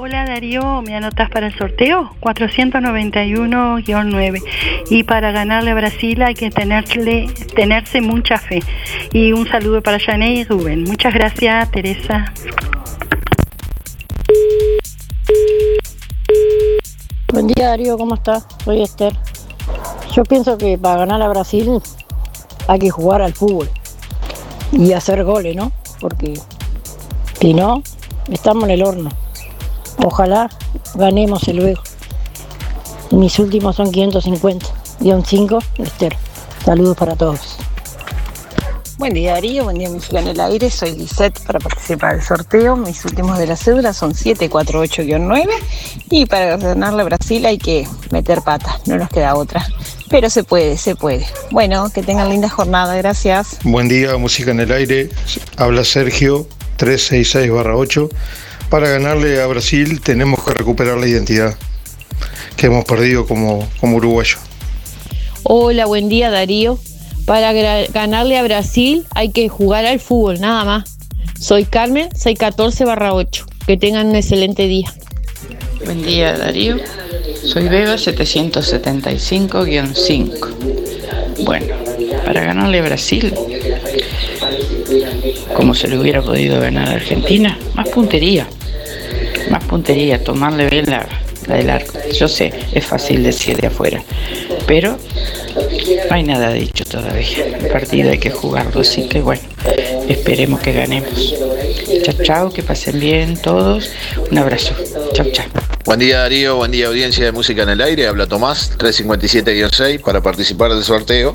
Hola Darío, ¿me anotas para el sorteo? 491-9. Y para ganarle a Brasil hay que tenerle, tenerse mucha fe. Y un saludo para Jané y Rubén. Muchas gracias, Teresa. Buen día Darío, ¿cómo estás? Soy Esther. Yo pienso que para ganar a Brasil hay que jugar al fútbol y hacer goles, ¿no? Porque si no, estamos en el horno. Ojalá ganemos el luego. Mis últimos son 550. Guión 5, Esther. Saludos para todos. Buen día Darío, buen día música en el aire, soy Lisette para participar del sorteo. Mis últimos de la cédula son 748-9 y para ganarle a Brasil hay que meter patas, no nos queda otra. Pero se puede, se puede. Bueno, que tengan linda jornada, gracias. Buen día, música en el aire. Habla Sergio 366-8. Para ganarle a Brasil tenemos que recuperar la identidad que hemos perdido como, como uruguayo. Hola, buen día Darío. Para ganarle a Brasil hay que jugar al fútbol, nada más. Soy Carmen, 614 barra 8. Que tengan un excelente día. Buen día Darío, soy Beba 775-5. Bueno, para ganarle a Brasil, como se le hubiera podido ganar a Argentina, más puntería, más puntería, tomarle bien la, la del arco. Yo sé, es fácil decir de afuera, pero no hay nada dicho todavía. El partido hay que jugarlo, así que bueno, esperemos que ganemos. Chao, chao, que pasen bien todos. Un abrazo. Chao, chao. Buen día Darío, buen día audiencia de Música en el Aire, habla Tomás, 357-6 para participar del sorteo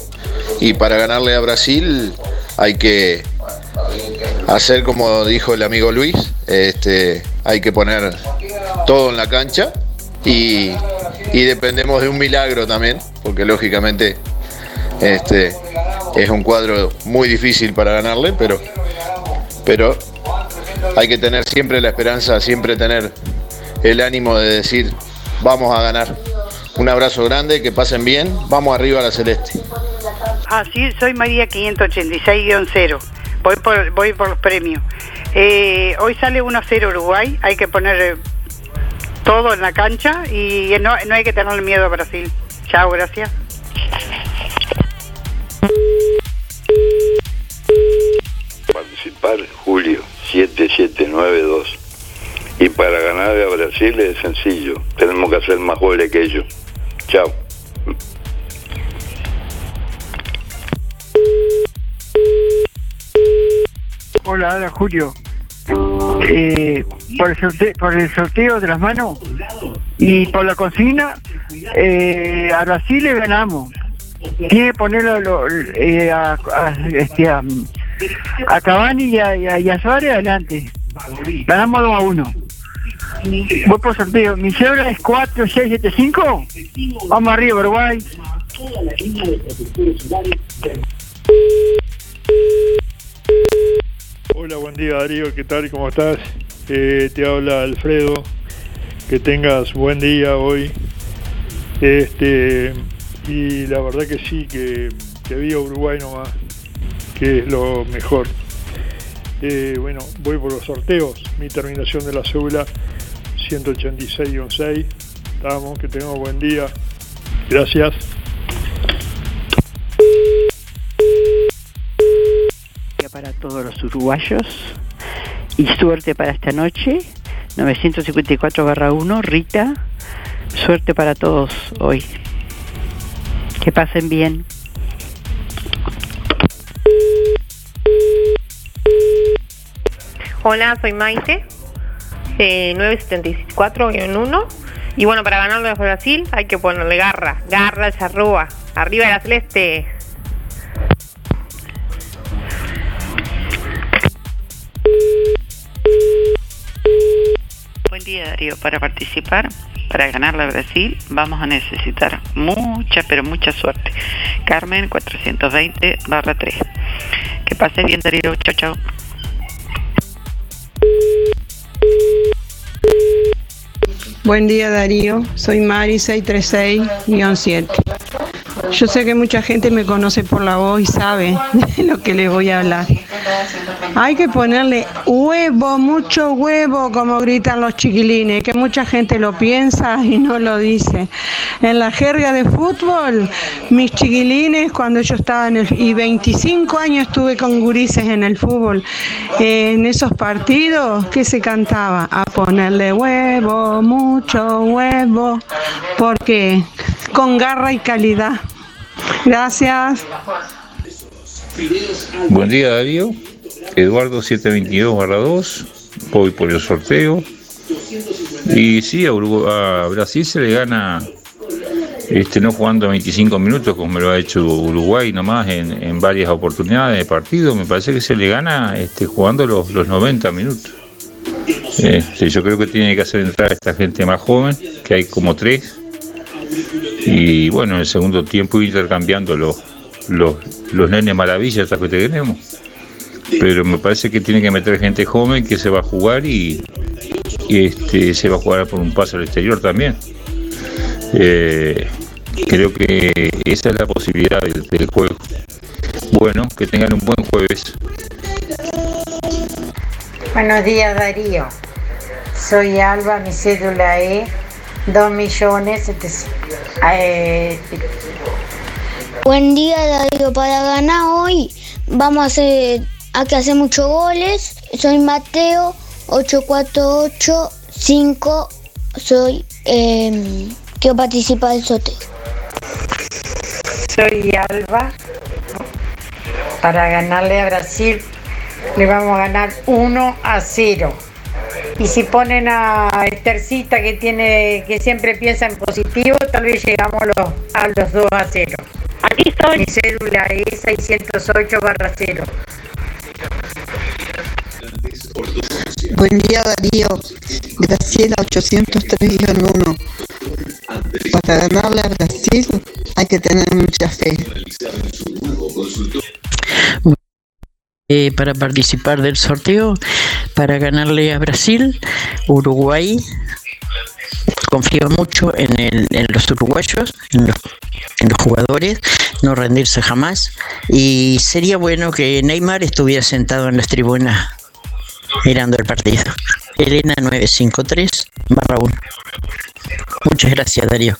y para ganarle a Brasil hay que hacer como dijo el amigo Luis, este, hay que poner todo en la cancha y, y dependemos de un milagro también, porque lógicamente este, es un cuadro muy difícil para ganarle, pero, pero hay que tener siempre la esperanza, siempre tener el ánimo de decir, vamos a ganar. Un abrazo grande, que pasen bien, vamos arriba a la celeste. Ah, sí, soy María 586-0. Voy por, voy por los premios. Eh, hoy sale 1-0 Uruguay. Hay que poner eh, todo en la cancha y no, no hay que tener miedo a Brasil. Chao, gracias. Participar Julio 7792. Y para ganar a Brasil es sencillo. Tenemos que hacer más goles que ellos. Chao. Hola, hola Julio. Eh, por, el sorteo, por el sorteo de las manos y por la consigna, eh, a Brasil le ganamos. Tiene que ponerlo lo- eh, a, a, este, a, a Cavani y a, y a- Suárez adelante. Ganamos 2 a 1. Voy por sorteo. Mi cédula es 4675. Vamos arriba, Uruguay. Hola, buen día Darío, ¿qué tal? ¿Cómo estás? Eh, te habla Alfredo, que tengas buen día hoy. Este, y la verdad que sí, que, que viva Uruguay nomás, que es lo mejor. Eh, bueno, voy por los sorteos, mi terminación de la cédula 186-6. Vamos, que tengamos buen día. Gracias. Para todos los uruguayos y suerte para esta noche. 954-1, Rita, suerte para todos hoy. Que pasen bien. Hola, soy Maite, eh, 974-1. Y bueno, para ganarle a Brasil hay que ponerle garra, garra, charrúa. Arriba de la celeste. Buen día Darío, para participar, para ganarle a Brasil, vamos a necesitar mucha, pero mucha suerte. Carmen 420 barra 3. Que pase bien Darío, chao chao. Buen día Darío, soy Mari 636-7. Yo sé que mucha gente me conoce por la voz y sabe de lo que les voy a hablar. Hay que ponerle huevo, mucho huevo, como gritan los chiquilines, que mucha gente lo piensa y no lo dice. En la jerga de fútbol, mis chiquilines, cuando yo estaba en el... y 25 años estuve con gurises en el fútbol, en esos partidos, ¿qué se cantaba? A ponerle huevo, mucho huevo, porque con garra y calidad. Gracias. Buen día Darío, Eduardo 722 voy por el sorteo. Y sí, a, a Brasil se le gana este, no jugando 25 minutos como lo ha hecho Uruguay nomás en, en varias oportunidades de partido, me parece que se le gana este, jugando los, los 90 minutos. Este, yo creo que tiene que hacer entrar a esta gente más joven, que hay como tres, y bueno, en el segundo tiempo intercambiando los, los, los nenes maravillas que tenemos. Pero me parece que tiene que meter gente joven que se va a jugar y, y, este, se va a jugar por un paso al exterior también. Eh, creo que esa es la posibilidad del, del juego. Bueno, que tengan un buen jueves. Buenos días Darío. Soy Alba, mi cédula es 2 millones. Buen día, Darío. Para ganar hoy vamos a hacer, hay que hacer muchos goles. Soy Mateo, 8485. Soy, eh, quiero participar del sorteo. soy Alba. Para ganarle a Brasil le vamos a ganar 1 a 0. Y si ponen a Estercita que tiene que siempre piensa en positivo, tal vez llegamos a a los 2 a 0. Aquí estoy. Mi cédula es 608 barra 0. Buen día Darío, Graciela 803-1. Para ganarle a Brasil hay que tener mucha fe. Eh, para participar del sorteo, para ganarle a Brasil, Uruguay. Confío mucho en, el- en los uruguayos, en los, en los jugadores, no rendirse jamás. Y sería bueno que Neymar estuviera sentado en las tribunas mirando el partido. Elena 953 barra 1. Muchas gracias, Darío.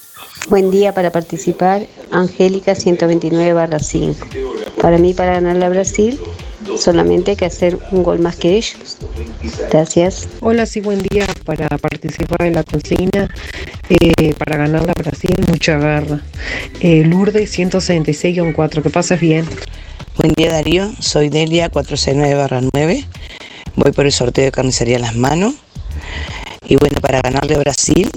Buen día para participar, Angélica 129 barra 5. Para mí, para ganarle a Brasil, solamente hay que hacer un gol más que ellos. Gracias. Hola, sí, buen día para participar en la consigna. eh, para ganar la Brasil, mucha garra. Eh, Lourdes 166-4, que pases bien. Buen día Darío, soy Delia 469-9. Voy por el sorteo de carnicería a las manos. Y bueno, para ganarle a Brasil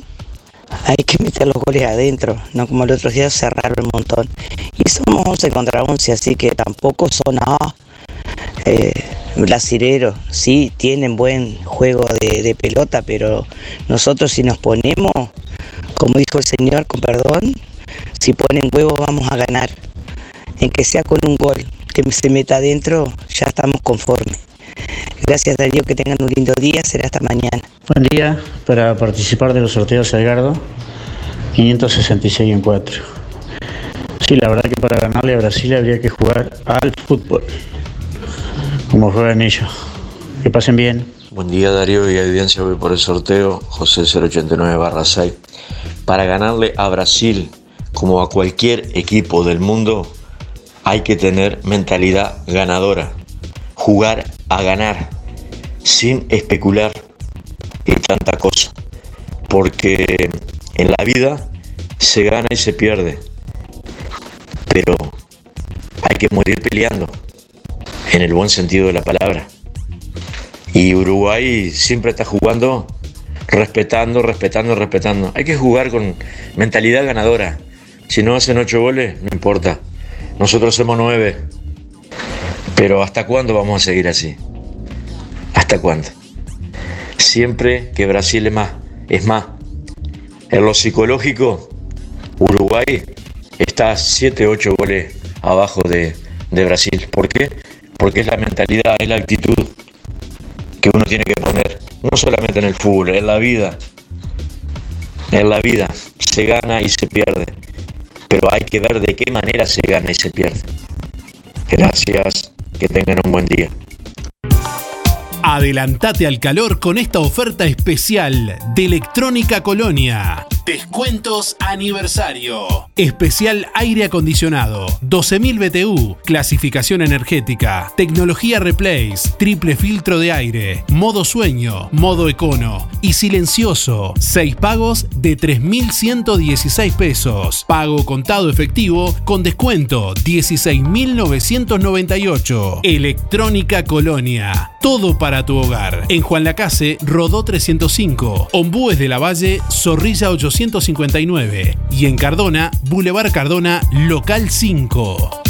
hay que meter los goles adentro, no como el otro día cerraron un montón. Y somos 11 contra 11, así que tampoco son ah, eh, brasileros. Sí, tienen buen juego de, pelota, pero nosotros si nos ponemos, como dijo el señor, con perdón, si ponen huevos vamos a ganar. En que sea con un gol, que se meta adentro, ya estamos conformes. Gracias Darío, que tengan un lindo día, será hasta mañana. Buen día, para participar de los sorteos Edgardo, 566 en 4. Sí, la verdad que para ganarle a Brasil habría que jugar al fútbol, como juegan ellos. Que pasen bien. Buen día Darío y audiencia, voy por el sorteo José 089 barra 6. Para ganarle a Brasil, como a cualquier equipo del mundo, hay que tener mentalidad ganadora. jugar a ganar, sin especular en tanta cosa. Porque en la vida se gana y se pierde. Pero hay que morir peleando, en el buen sentido de la palabra. Y Uruguay siempre está jugando respetando, respetando, respetando. Hay que jugar con mentalidad ganadora. Si no hacen ocho goles, no importa. Nosotros somos nueve. Pero ¿hasta cuándo vamos a seguir así? ¿Hasta cuándo? Siempre que Brasil es más, es más. En lo psicológico, Uruguay está 7, 8 goles abajo de, de Brasil. ¿Por qué? Porque es la mentalidad, es la actitud que uno tiene que poner, no solamente en el fútbol, en la vida. En la vida se gana y se pierde, pero hay que ver de qué manera se gana y se pierde. Gracias, que tengan un buen día. Adelantate al calor con esta oferta especial de Electrónica Colonia. Descuentos aniversario. Especial aire acondicionado. 12.000 BTU. Clasificación energética. Tecnología Replace. Triple filtro de aire. Modo sueño. Modo econo. Y silencioso. 6 pagos de 3.116 pesos. Pago contado efectivo con descuento 16.998. Electrónica Colonia. Todo para tu hogar. En Juan Lacase, Rodó 305. Ombúes de la Valle, Zorrilla 859. Y en Cardona, Boulevard Cardona, Local 5.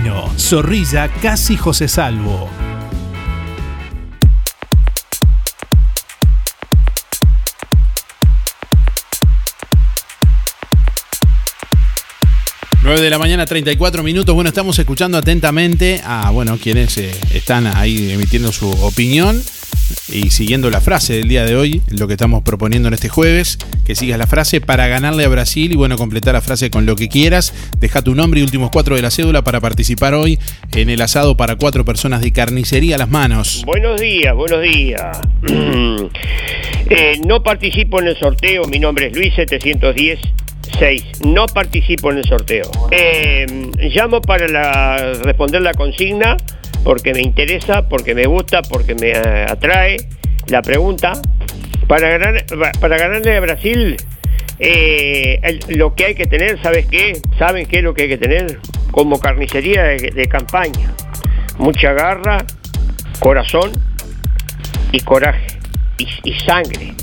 Zorrilla Casi José Salvo. De la mañana, 34 minutos. Bueno, estamos escuchando atentamente a bueno, quienes eh, están ahí emitiendo su opinión y siguiendo la frase del día de hoy, lo que estamos proponiendo en este jueves, que sigas la frase para ganarle a Brasil y bueno, completar la frase con lo que quieras. Deja tu nombre y últimos cuatro de la cédula para participar hoy en el asado para cuatro personas de carnicería a las manos. Buenos días, buenos días. Eh, no participo en el sorteo, mi nombre es Luis 710. 6. No participo en el sorteo. Eh, llamo para responder la consigna porque me interesa, porque me gusta, porque me eh, atrae la pregunta. Para, ganar, para ganarle a Brasil, eh, lo que hay que tener, ¿sabes qué? ¿Saben qué es lo que hay que tener? Como carnicería de, campaña. Mucha garra, corazón y coraje. Y, sangre.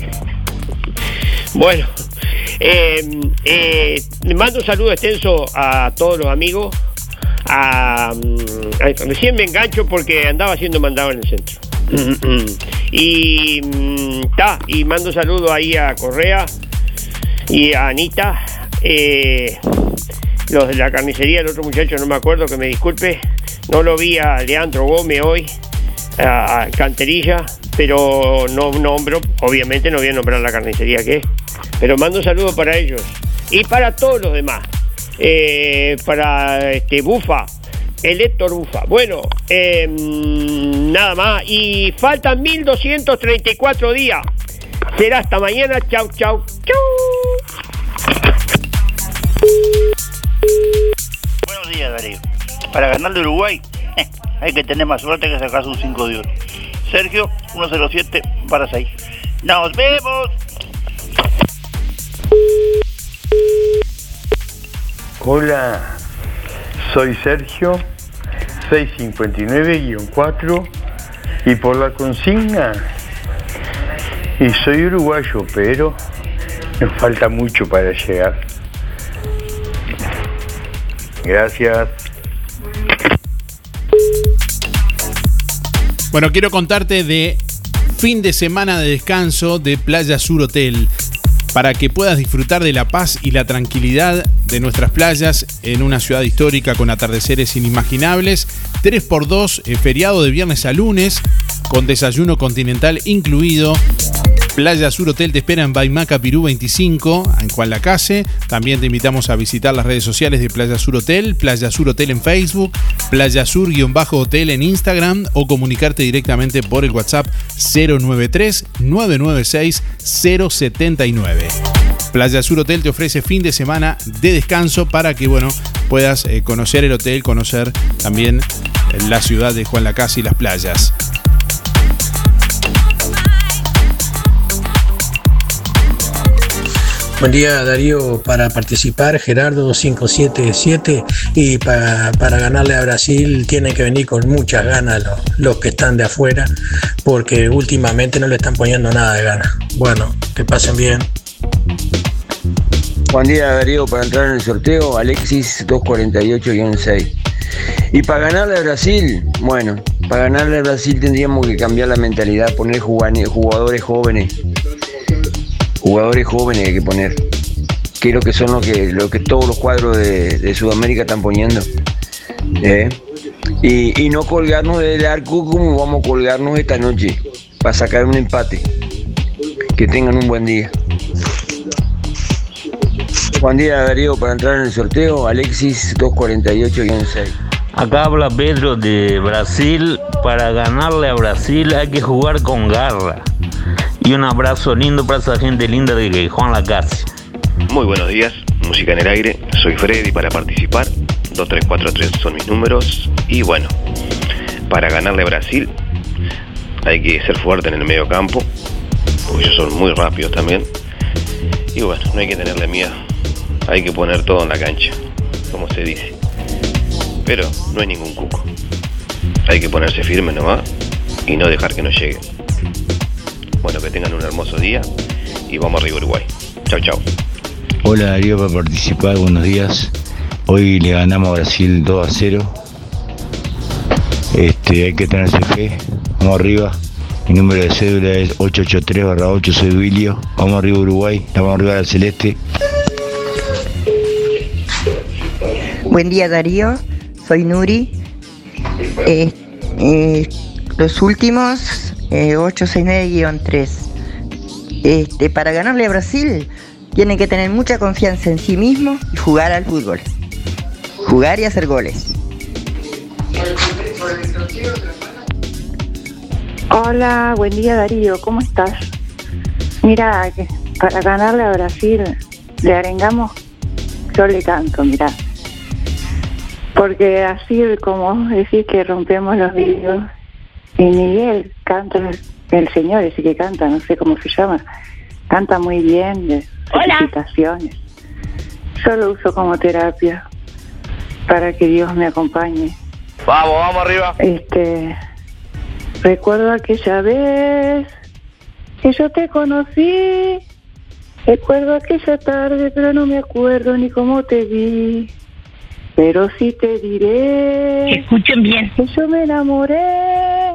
Bueno, eh, eh, mando un saludo extenso a todos los amigos. A, mm, a- recién me engancho porque andaba siendo mandado en el centro. y ta, y mando saludo ahí a Correa y a Anita. eh, los de la carnicería, el otro muchacho, no me acuerdo, que me disculpe. No lo vi a Leandro Gómez hoy, a, a Canterilla, pero no nombro, obviamente no voy a nombrar la carnicería que es. Pero mando un saludo para ellos y para todos los demás. Eh, para este Bufa, el Héctor Bufa. Bueno, eh, nada más. Y faltan 1234 días. Será hasta mañana. Chau, chau, chau. Buenos días, Darío. Para ganarle a Uruguay, hay que tener más suerte que sacarse un 5 de oro. Sergio, 107 para 6. ¡Nos vemos! Hola, soy Sergio, 659-4 y por la consigna, y soy uruguayo, pero nos falta mucho para llegar. Gracias. Bueno, quiero contarte de fin de semana de descanso de Playa Sur Hotel para que puedas disfrutar de la paz y la tranquilidad de nuestras playas en una ciudad histórica con atardeceres inimaginables. 3x2, eh, feriado de viernes a lunes, con desayuno continental incluido. Playa Sur Hotel te espera en Baimaca Pirú 25, en Juan Lacase. También te invitamos a visitar las redes sociales de Playa Sur Hotel, Playa Sur Hotel en Facebook, Playa Sur-Hotel en Instagram o comunicarte directamente por el WhatsApp 093 996 079. Playa Sur Hotel te ofrece fin de semana de descanso para que bueno, puedas eh, conocer el hotel, conocer también eh, la ciudad de Juan Lacase y las playas. Buen día Darío, para participar Gerardo 577 y para, ganarle a Brasil tienen que venir con muchas ganas los, los, que están de afuera porque últimamente no le están poniendo nada de ganas. Bueno, que pasen bien. Buen día Darío, para entrar en el sorteo Alexis 248-6. Y para ganarle a Brasil, bueno, para ganarle a Brasil tendríamos que cambiar la mentalidad, poner jugadores jóvenes jugadores jóvenes hay que poner, lo que son lo que, lo que todos los cuadros de, Sudamérica están poniendo. ¿eh? Y, no colgarnos del arco como vamos a colgarnos esta noche, para sacar un empate. Que tengan un buen día. Buen día Darío, para entrar en el sorteo, Alexis 248-6. Acá habla Pedro de Brasil. Para ganarle a Brasil hay que jugar con garra. Y un abrazo lindo para esa gente linda de Juan Lacase. Muy buenos días, música en el aire. Soy Freddy para participar. 2343 son mis números. Y bueno, para ganarle a Brasil hay que ser fuerte en el medio campo, porque ellos son muy rápidos también. Y bueno, no hay que tenerle miedo. Hay que poner todo en la cancha, como se dice. Pero no hay ningún cuco. Hay que ponerse firme nomás y no dejar que nos llegue. Bueno, que tengan un hermoso día y vamos arriba Uruguay. Chao, chao. Hola Darío para participar, buenos días. Hoy le ganamos a Brasil 2 a 0. Este, hay que tenerse fe. Vamos arriba. Mi número de cédula es 883-8, soy Wilio. Vamos arriba Uruguay, vamos arriba del Celeste. Buen día Darío, soy Nuri. Eh, eh, los últimos 869-3. Eh, este, para ganarle a Brasil, tiene que tener mucha confianza en sí mismo y jugar al fútbol. Jugar y hacer goles. Hola, buen día Darío, ¿cómo estás? Mira, para ganarle a Brasil le arengamos, yo le canto, mira. Porque así como decir que rompemos los vidrios y Miguel canta, el señor ese que canta, no sé cómo se llama, canta muy bien, de felicitaciones. Yo lo uso como terapia para que Dios me acompañe. Vamos, vamos arriba. Este, recuerdo aquella vez que yo te conocí. Recuerdo aquella tarde, pero no me acuerdo ni cómo te vi. Pero sí te diré. Escuchen bien. Que yo me enamoré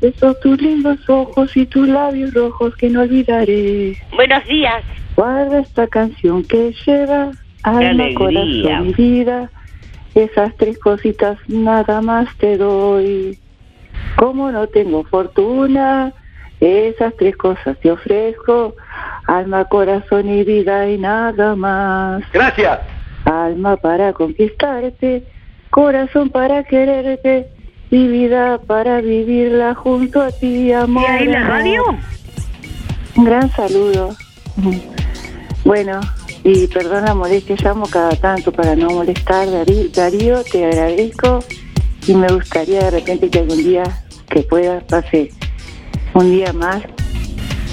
esos tus lindos ojos y tus labios rojos que no olvidaré. Buenos días. Guarda esta canción que lleva alma, corazón y vida. Esas tres cositas nada más te doy. Como no tengo fortuna, esas tres cosas te ofrezco. Alma, corazón y vida y nada más. Gracias. Alma para conquistarte, corazón para quererte y vida para vivirla junto a ti, amor. ¿Y ahí la radio? Un gran saludo. Bueno, y perdona la molestia, llamo cada tanto para no molestar, Darío, te agradezco y me gustaría de repente que algún día que pueda pase un día más,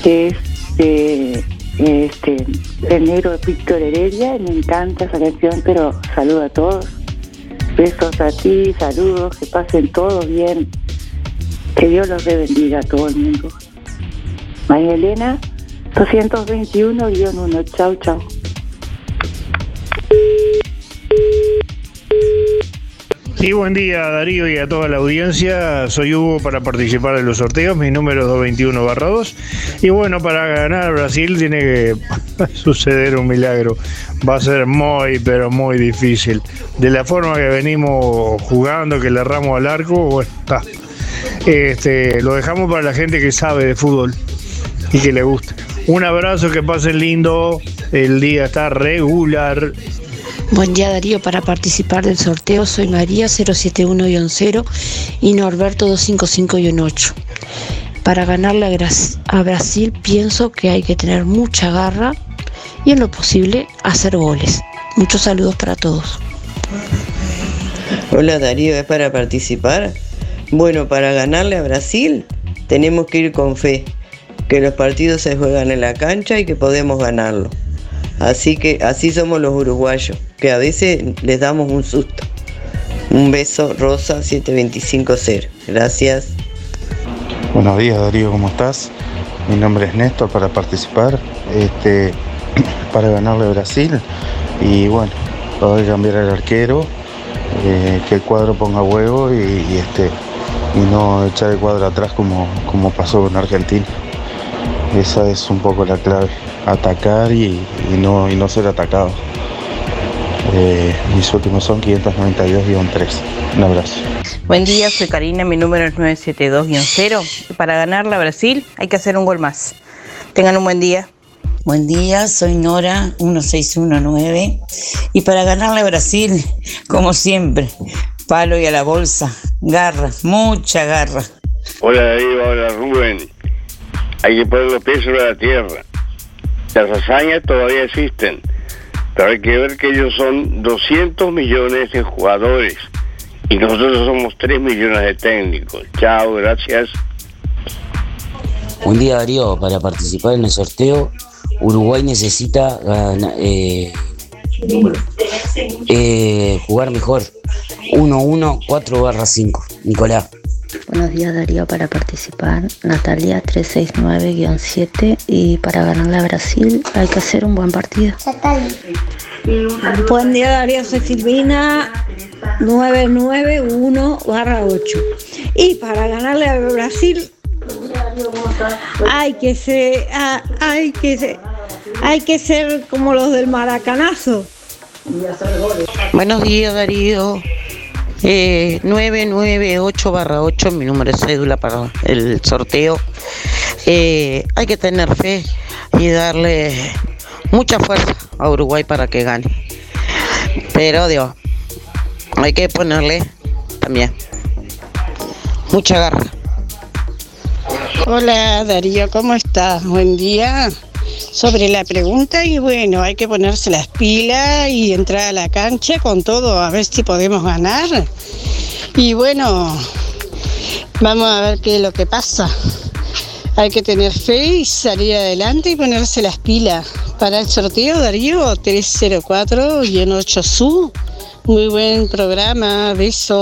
que es de, este, el negro Víctor Heredia, me encanta esa canción, pero saludo a todos Besos a ti, saludos, que pasen todos bien. Que Dios los bendiga a todo el mundo. María Elena, 221-1. Chau, chau. Sí, buen día Darío y a toda la audiencia. Soy Hugo para participar de los sorteos. Mi número es 221 2. Y bueno, para ganar Brasil tiene que suceder un milagro. Va a ser muy, pero muy difícil. De la forma que venimos jugando, que le erramos al arco, bueno, está. Este, lo dejamos para la gente que sabe de fútbol y que le gusta. Un abrazo, que pasen lindo. El día está regular. Buen día Darío, para participar del sorteo soy María 071-0 y Norberto 255-8. Para ganarle a, Brasil pienso que hay que tener mucha garra y en lo posible hacer goles. Muchos saludos para todos. Hola Darío, ¿es para participar? Bueno, para ganarle a Brasil tenemos que ir con fe, que los partidos se juegan en la cancha y que podemos ganarlo. Así que así somos los uruguayos, que a veces les damos un susto. Un beso, Rosa 7250. Gracias. Buenos días Darío, ¿cómo estás? Mi nombre es Néstor para participar, este, para ganarle a Brasil y bueno, poder cambiar al arquero, eh, que el cuadro ponga huevo y, y, este, y no echar el cuadro atrás como, como pasó con Argentina. Esa es un poco la clave, atacar y, y no, y no ser atacado. Eh, mis últimos son 592-3. Un abrazo. Buen día, soy Karina, mi número es 972-0. Para ganarla a Brasil hay que hacer un gol más. Tengan un buen día. Buen día, soy Nora 1619 y para ganarle a Brasil, como siempre, palo y a la bolsa, garra, mucha garra. Hola Darío, hola Rubén. Hay que poner los pies sobre la tierra. Las hazañas todavía existen, pero hay que ver que ellos son 200 millones de jugadores y nosotros somos 3 millones de técnicos. Chao, gracias. Buen día Darío, para participar en el sorteo, Uruguay necesita gana- eh, eh, jugar mejor. 1-1, 4 barra 5. Nicolás. Buenos días Darío para participar. Natalia 369-7 y para ganarle a Brasil hay que hacer un buen partido. Buen día Darío, soy Silvina 991 8. Y para ganarle a Brasil hay que ser, hay que ser, hay que ser como los del maracanazo. Buenos días, Darío. Eh, 998 barra 8, mi número de cédula para el sorteo. Eh, hay que tener fe y darle mucha fuerza a Uruguay para que gane. Pero Dios, hay que ponerle también mucha garra. Hola Darío, ¿cómo estás? Buen día. Sobre la pregunta y bueno, hay que ponerse las pilas y entrar a la cancha con todo, a ver si podemos ganar. Y bueno, vamos a ver qué es lo que pasa. Hay que tener fe y salir adelante y ponerse las pilas. Para el sorteo, Darío 304-8 SU. Muy buen programa, beso.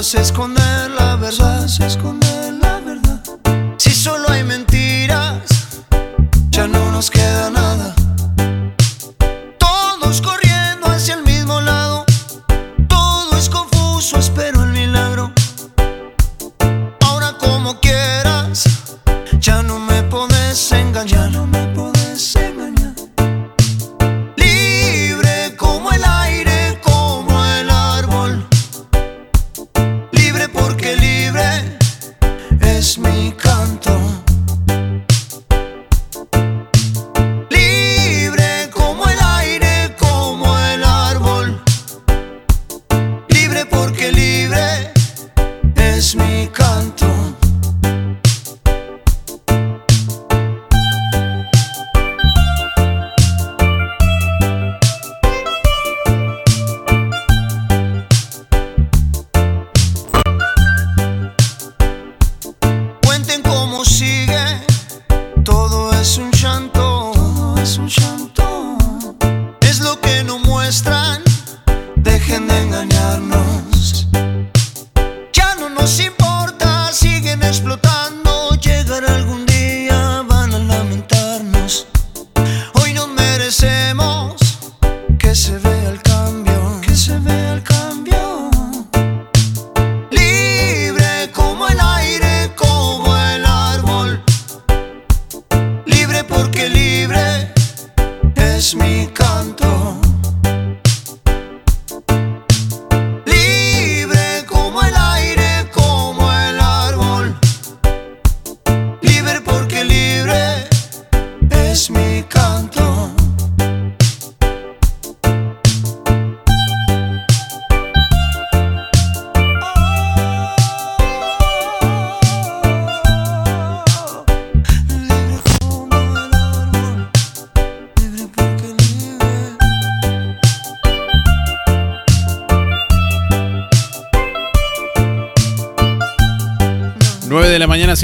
Es esconder la verdad, es esconder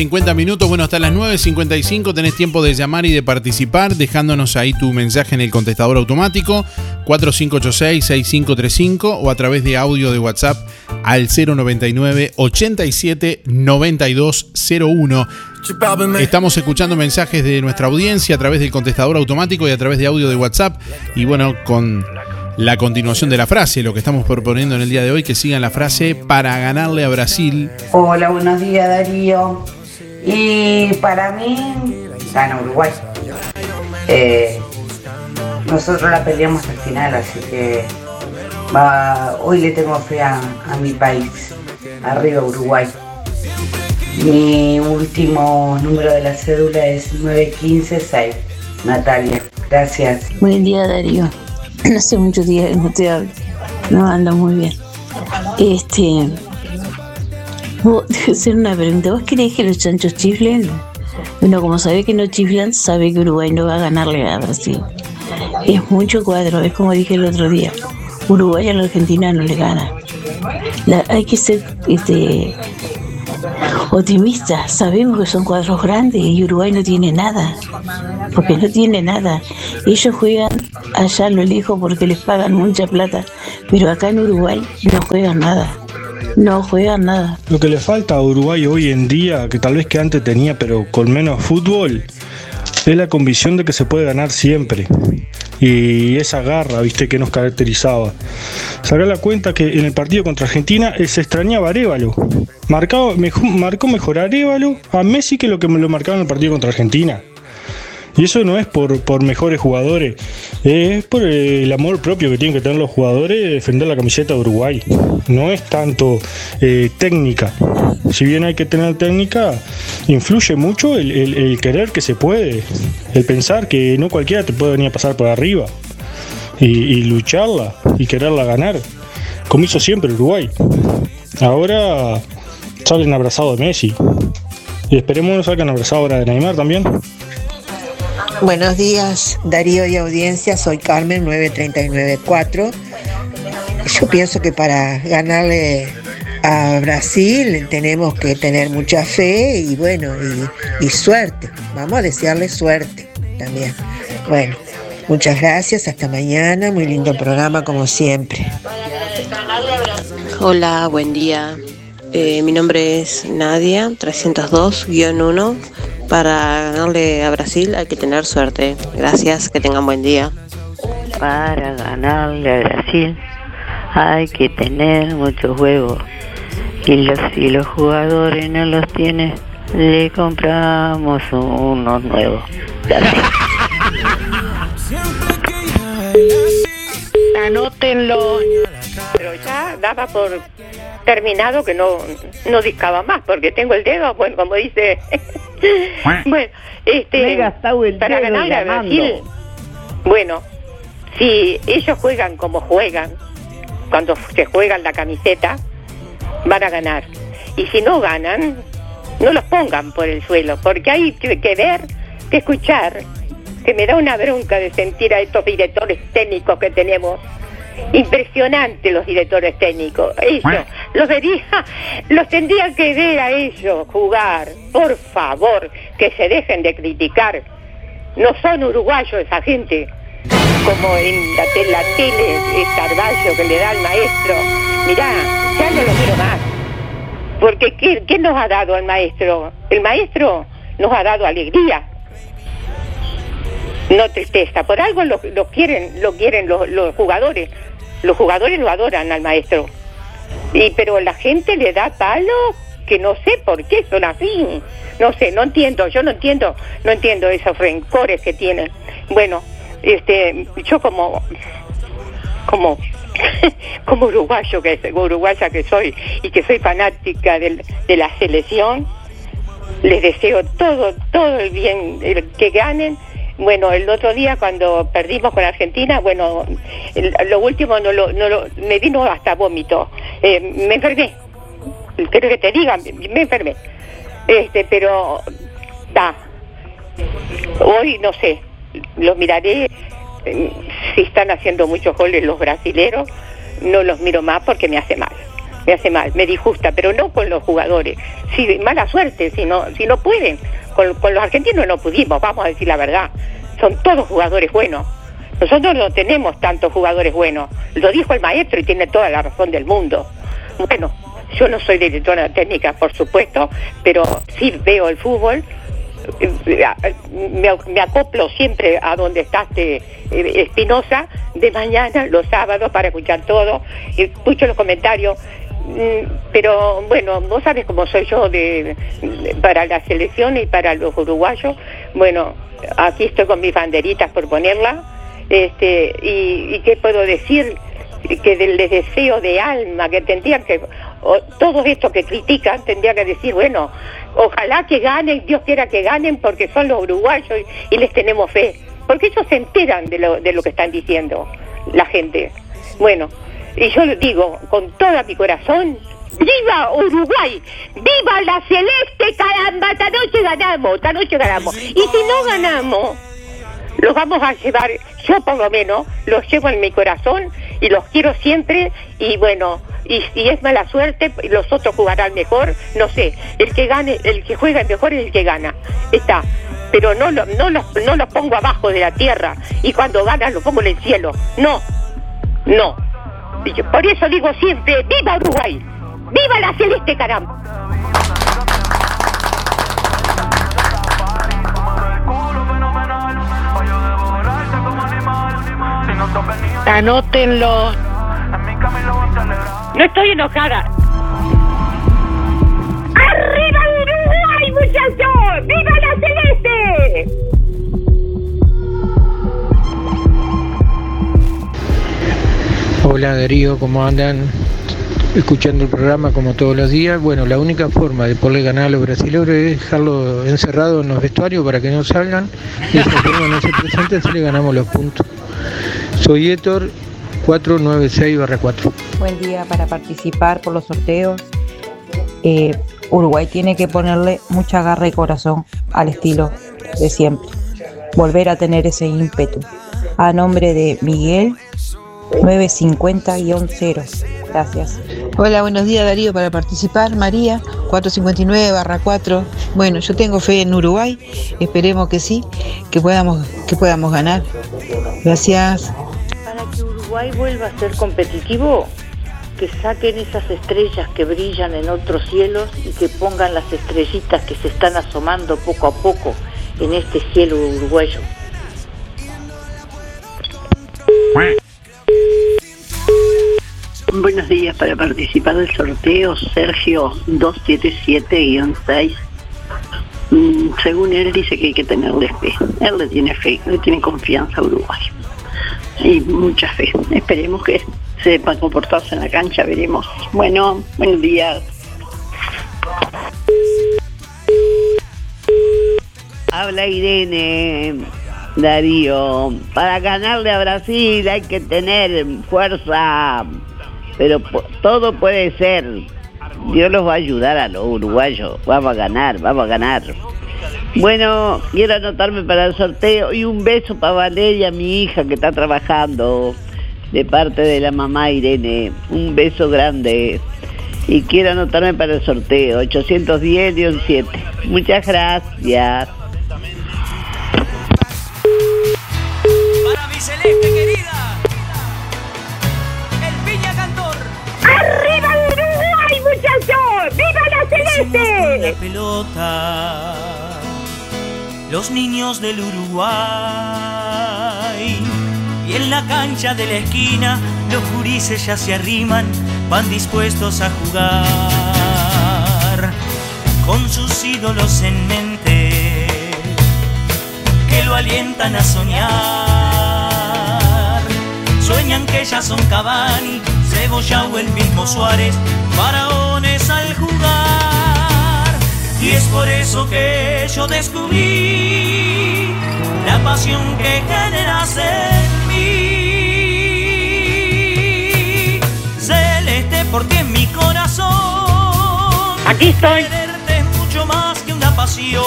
50 minutos. Bueno, hasta las 9.55 tenés tiempo de llamar y de participar, dejándonos ahí tu mensaje en el contestador automático 4586-6535 o a través de audio de WhatsApp al 099 87 9201. Estamos escuchando mensajes de nuestra audiencia a través del contestador automático y a través de audio de WhatsApp. Y bueno, con la continuación de la frase, lo que estamos proponiendo en el día de hoy, que sigan la frase para ganarle a Brasil. Hola, buenos días Darío. Y para mí, gana Uruguay. Eh, nosotros la peleamos al final, así que hoy le tengo fe a, mi país. Arriba Uruguay. Mi último número de la cédula es 9156. Natalia, gracias. Buen día, Darío. Hace muchos días que no te hablo. No ando muy bien. Este. A hacer una pregunta. ¿Vos creés que los chanchos chiflen? Bueno, como sabe que no chiflan, sabe que Uruguay no va a ganarle a Brasil. Es mucho cuadro, es como dije el otro día. Uruguay a la Argentina no le gana. Hay que ser, este, optimistas. Sabemos que son cuadros grandes y Uruguay no tiene nada, porque no tiene nada. Ellos juegan allá lo lejos porque les pagan mucha plata, pero acá en Uruguay no juegan nada. No juegan nada. Lo que le falta a Uruguay hoy en día, que tal vez que antes tenía, pero con menos fútbol, es la convicción de que se puede ganar siempre. Y esa garra, viste, que nos caracterizaba. Sacar la cuenta que en el partido contra Argentina eh, se extrañaba Arevalo. Marcó mejor Arevalo a Messi que lo que me lo marcaba en el partido contra Argentina. Y eso no es por, por mejores jugadores, es por el amor propio que tienen que tener los jugadores de defender la camiseta de Uruguay. No es tanto eh, técnica. Si bien hay que tener técnica, influye mucho el, el- querer que se puede, el pensar que no cualquiera te puede venir a pasar por arriba y, lucharla y quererla ganar, como hizo siempre Uruguay. Ahora salen abrazados de Messi. Y esperemos que no salgan abrazados ahora de Neymar también. Buenos días, Darío y audiencia, soy Carmen 9394. Yo pienso que para ganarle a Brasil tenemos que tener mucha fe y bueno, y, suerte. Vamos a desearle suerte también. Bueno, muchas gracias, hasta mañana, muy lindo programa como siempre. Hola, buen día. Eh, mi nombre es Nadia, 302-1. Para ganarle a Brasil hay que tener suerte. Gracias, que tengan buen día. Para ganarle a Brasil hay que tener mucho juego. Y los, si los jugadores no los tienen, le compramos unos nuevos. Gracias. Anótenlo. Pero ya daba por terminado que no, no discaba más, porque tengo el dedo, bueno, como dice. bueno, este. El para ganarle a. Brasil. Bueno, si ellos juegan como juegan, cuando se juegan la camiseta, van a ganar. Y si no ganan, no los pongan por el suelo, porque hay que ver, que escuchar, que me da una bronca de sentir a estos directores técnicos que tenemos. Impresionante los directores técnicos. Ellos, los vería, los tendrían que ver a ellos jugar. Por favor, que se dejen de criticar. No son uruguayos esa gente. Como en la, te- la tele, el Carballo que le da al maestro. Mirá, ya no lo miro más. Porque ¿qué, qué nos ha dado el maestro? El maestro nos ha dado alegría, no tristeza. Por algo lo, lo quieren, lo quieren los, los jugadores. Los jugadores lo adoran al maestro. Y pero la gente le da palo que no sé por qué son así. No sé, no entiendo, yo no entiendo, no entiendo esos rencores que tienen. Bueno, este, yo como como como uruguayo que uruguaya que soy y que soy fanática del- de la selección les deseo todo todo el bien el que ganen bueno el otro día cuando perdimos con Argentina bueno lo último no lo, no lo- me vino hasta vómito Eh, me enfermé quiero que te diga me enfermé este pero da hoy no sé los miraré eh, si están haciendo muchos goles los brasileros no los miro más porque me hace mal me hace mal, me disgusta, pero no con los jugadores. Sí, mala suerte, si no, si no pueden. Con, con los argentinos no pudimos, vamos a decir la verdad. Son todos jugadores buenos. Nosotros no tenemos tantos jugadores buenos. Lo dijo el maestro y tiene toda la razón del mundo. Bueno, yo no soy directora técnica, por supuesto, pero sí veo el fútbol. Me, me acoplo siempre a donde está este, eh, Espinosa de mañana, los sábados, para escuchar todo. Escucho los comentarios. Mm, Pero bueno, vos sabes cómo soy yo de, para la selección y para los uruguayos. Bueno, aquí estoy con mis banderitas por ponerla. Este, y, y qué puedo decir que del deseo de alma que tendrían que o- todos estos que critican tendrían que decir bueno ojalá que ganen Dios quiera que ganen porque son los uruguayos y, y les tenemos fe porque ellos se enteran de lo, de lo que están diciendo la gente bueno y yo les digo con todo mi corazón ¡Viva Uruguay! ¡Viva la celeste! ¡Caramba! Esta noche ganamos, esta noche ganamos. Y si no ganamos, los vamos a llevar, yo por lo menos, los llevo en mi corazón y los quiero siempre y bueno, y si es mala suerte, los otros jugarán mejor, no sé. El que gane, el que juega mejor es el que gana. Está. Pero no, lo- no, los, no los pongo abajo de la tierra y cuando ganan los pongo en el cielo. No, no. Y yo por eso digo siempre, ¡viva Uruguay! ¡Viva la celeste caramba! Anótenlo. No estoy enojada. ¡Arriba Uruguay, muchachos! ¡Viva la celeste! Hola Darío, ¿cómo andan? Escuchando el programa como todos los días. Bueno, la única forma de poder ganar a los brasileños es dejarlos encerrados en los vestuarios para que no salgan. Y forma no se presenten si le ganamos los puntos. Soy Héctor 496-4. Buen día para participar por los sorteos. Eh, Uruguay tiene que ponerle mucha garra y corazón al estilo de siempre. Volver a tener ese ímpetu. A nombre de Miguel 950-0. Gracias. Hola, buenos días Darío. Para participar, María, 459-4. Bueno, yo tengo fe en Uruguay. Esperemos que sí, que podamos, que podamos ganar. Gracias. Para que Uruguay vuelva a ser competitivo, que saquen esas estrellas que brillan en otros cielos y que pongan las estrellitas que se están asomando poco a poco en este cielo uruguayo. Buenos días, para participar del sorteo, Sergio 277-6. Mm, según él dice que hay que tenerle fe. Él le tiene fe, le tiene confianza a Uruguay. Y mucha fe. Esperemos que sepa comportarse en la cancha, veremos. Bueno, buenos días. Habla Irene, Darío. Para ganarle a Brasil hay que tener fuerza, pero todo puede ser. Dios los va a ayudar a los uruguayos. Vamos a ganar, vamos a ganar. Bueno, quiero anotarme para el sorteo y un beso para Valeria, mi hija que está trabajando de parte de la mamá Irene. Un beso grande. Y quiero anotarme para el sorteo, 810-7. Muchas gracias. Para La pelota, los niños del Uruguay. Y en la cancha de la esquina, los jurises ya se arriman, van dispuestos a jugar. Con sus ídolos en mente, que lo alientan a soñar. Sueñan que ya son Cavani, Cebolla o el mismo Suárez, faraones al jugar. Y es por eso que yo descubrí la pasión que generas en mí. Celeste porque en mi corazón. Aquí estoy. Quererte es mucho más que una pasión.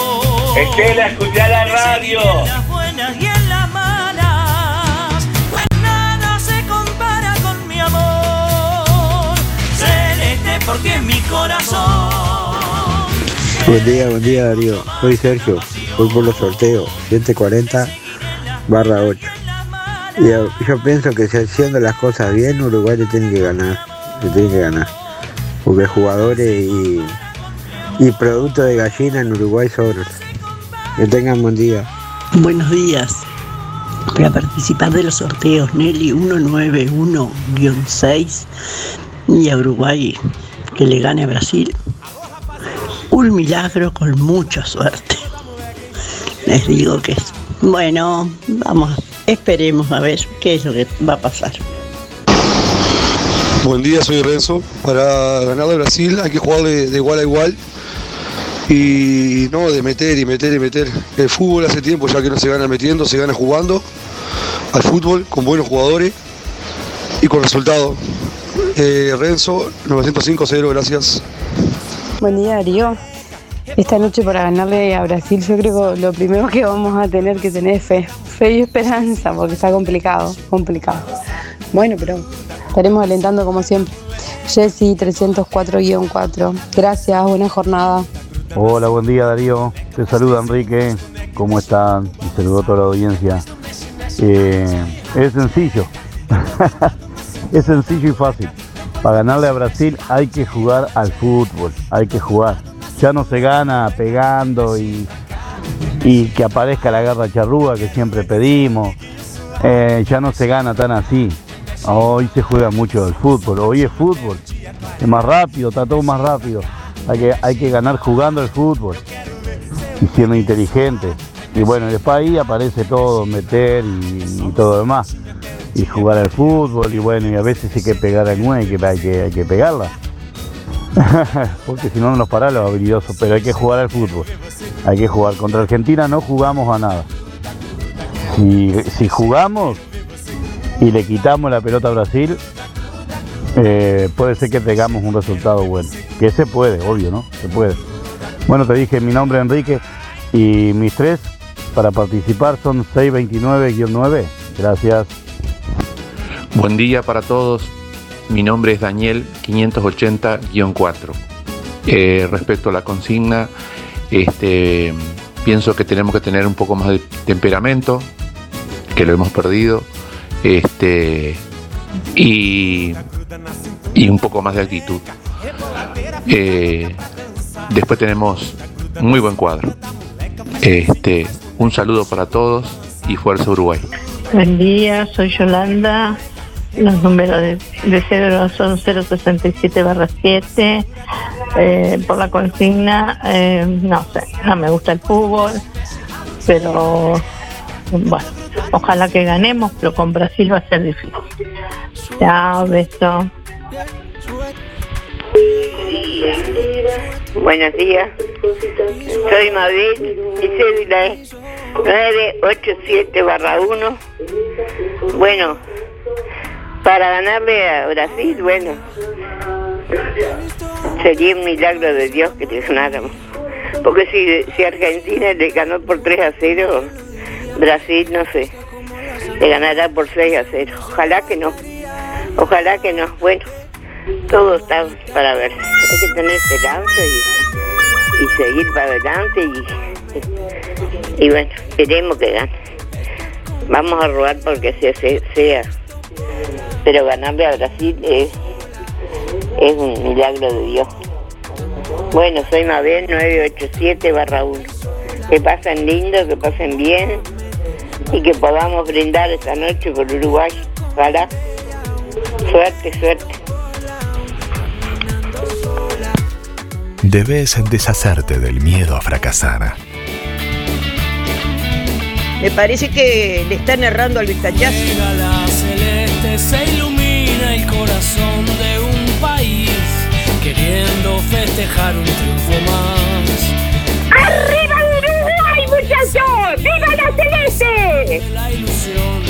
Estela, escuchá la radio. En las buenas y en las malas, pues nada se compara con mi amor. Celeste porque en mi corazón. Buen día, buen día Darío. Soy Sergio. Voy por los sorteos. 740 barra 8. Y yo, pienso que si haciendo las cosas bien, Uruguay le tiene que ganar. Le tiene que ganar. Porque jugadores y, y producto de gallina en Uruguay sobran. Que tengan buen día. Buenos días. Para participar de los sorteos, Nelly 191-6 y a Uruguay que le gane a Brasil. Un milagro con mucha suerte. Les digo que es. Bueno, vamos, esperemos a ver qué es lo que va a pasar. Buen día, soy Renzo. Para ganarle a Brasil hay que jugarle de igual a igual. Y no de meter y meter y meter. El fútbol hace tiempo ya que no se gana metiendo, se gana jugando al fútbol con buenos jugadores y con resultados. Eh, Renzo, 905-0, gracias. Buen día, Darío. Esta noche para ganarle a Brasil yo creo que lo primero que vamos a tener que tener es fe. Fe y esperanza porque está complicado, complicado. Bueno, pero estaremos alentando como siempre. Jessy 304-4. Gracias, buena jornada. Hola, buen día Darío. Te saluda Enrique. ¿Cómo están? Y saludo a toda la audiencia. Eh, es sencillo. es sencillo y fácil. Para ganarle a Brasil hay que jugar al fútbol. Hay que jugar. Ya no se gana pegando y, y que aparezca la garra charrúa que siempre pedimos. Eh, ya no se gana tan así. Hoy se juega mucho el fútbol. Hoy es fútbol. Es más rápido, está todo más rápido. Hay que, hay que ganar jugando el fútbol y siendo inteligente. Y bueno, después ahí aparece todo, meter y, y todo lo demás. Y jugar al fútbol y bueno, y a veces hay que pegar al 9, que hay que, hay que pegarla. Porque si no, no nos para los habilidosos, pero hay que jugar al fútbol. Hay que jugar. Contra Argentina no jugamos a nada. Si, si jugamos y le quitamos la pelota a Brasil, eh, puede ser que tengamos un resultado bueno. Que se puede, obvio, ¿no? Se puede. Bueno, te dije mi nombre Enrique y mis tres para participar son 629-9. Gracias. Buen día para todos. Mi nombre es Daniel 580-4. Eh, respecto a la consigna, este, pienso que tenemos que tener un poco más de temperamento, que lo hemos perdido, este, y, y un poco más de actitud. Eh, después tenemos muy buen cuadro. Este, un saludo para todos y fuerza Uruguay. Buen día, soy Yolanda. Los números de, de cédula son 067 barra 7. Eh, por la consigna, eh, no sé, no me gusta el fútbol, pero bueno, ojalá que ganemos, pero con Brasil va a ser difícil. Chao, beso. Buenos días. Soy Mabel, mi cédula es 987 barra 1. Bueno, para ganarle a Brasil, bueno, sería un milagro de Dios que le ganáramos. Porque si, si Argentina le ganó por 3 a 0, Brasil, no sé, le ganará por 6 a 0. Ojalá que no. Ojalá que no. Bueno, todo está para ver. Hay que tener esperanza y, y seguir para adelante y, y bueno, queremos que gane. Vamos a robar porque sea, sea, sea. Pero ganarle a Brasil es, es un milagro de Dios. Bueno, soy Mabel 987 barra 1. Que pasen lindo, que pasen bien y que podamos brindar esta noche por Uruguay. Ojalá. Suerte, suerte. Debes deshacerte del miedo a fracasar. Me parece que le están errando al vistachazo. Se ilumina el corazón de un país, queriendo festejar un triunfo más. ¡Arriba Uruguay, muchachos! ¡Viva la celeste! La ilusión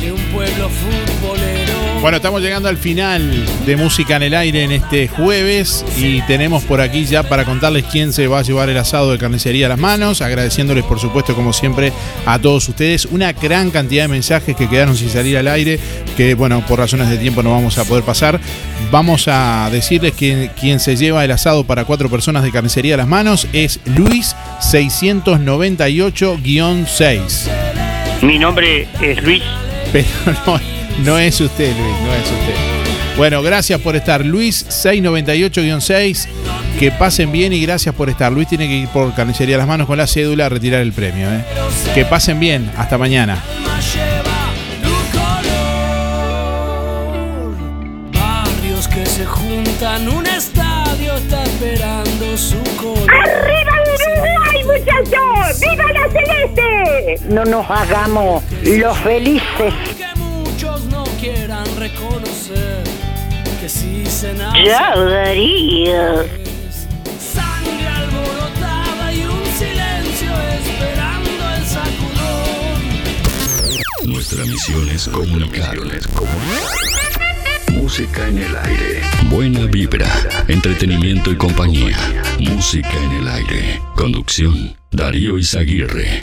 de un pueblo futbolero. Bueno, estamos llegando al final de Música en el Aire en este jueves y tenemos por aquí ya para contarles quién se va a llevar el asado de carnicería a las manos, agradeciéndoles por supuesto como siempre a todos ustedes una gran cantidad de mensajes que quedaron sin salir al aire, que bueno, por razones de tiempo no vamos a poder pasar. Vamos a decirles que quien se lleva el asado para cuatro personas de carnicería a las manos es Luis 698-6. Mi nombre es Luis. Pero no, no es usted, Luis, no es usted. Bueno, gracias por estar. Luis 698-6. Que pasen bien y gracias por estar. Luis tiene que ir por carnicería a las manos con la cédula a retirar el premio. ¿eh? Que pasen bien. Hasta mañana. Barrios que se juntan, un estadio está esperando su color. ¡Arriba Uruguay, muchachos! ¡Viva la celeste! No nos hagamos los felices. Reconocer que sí se nace. Ya, Darío. Sangre alborotada y un silencio esperando el sacudón. Nuestra misión es comunicar. Música en el aire. Buena vibra, entretenimiento y compañía. Música en el aire. Conducción, Darío Izaguirre.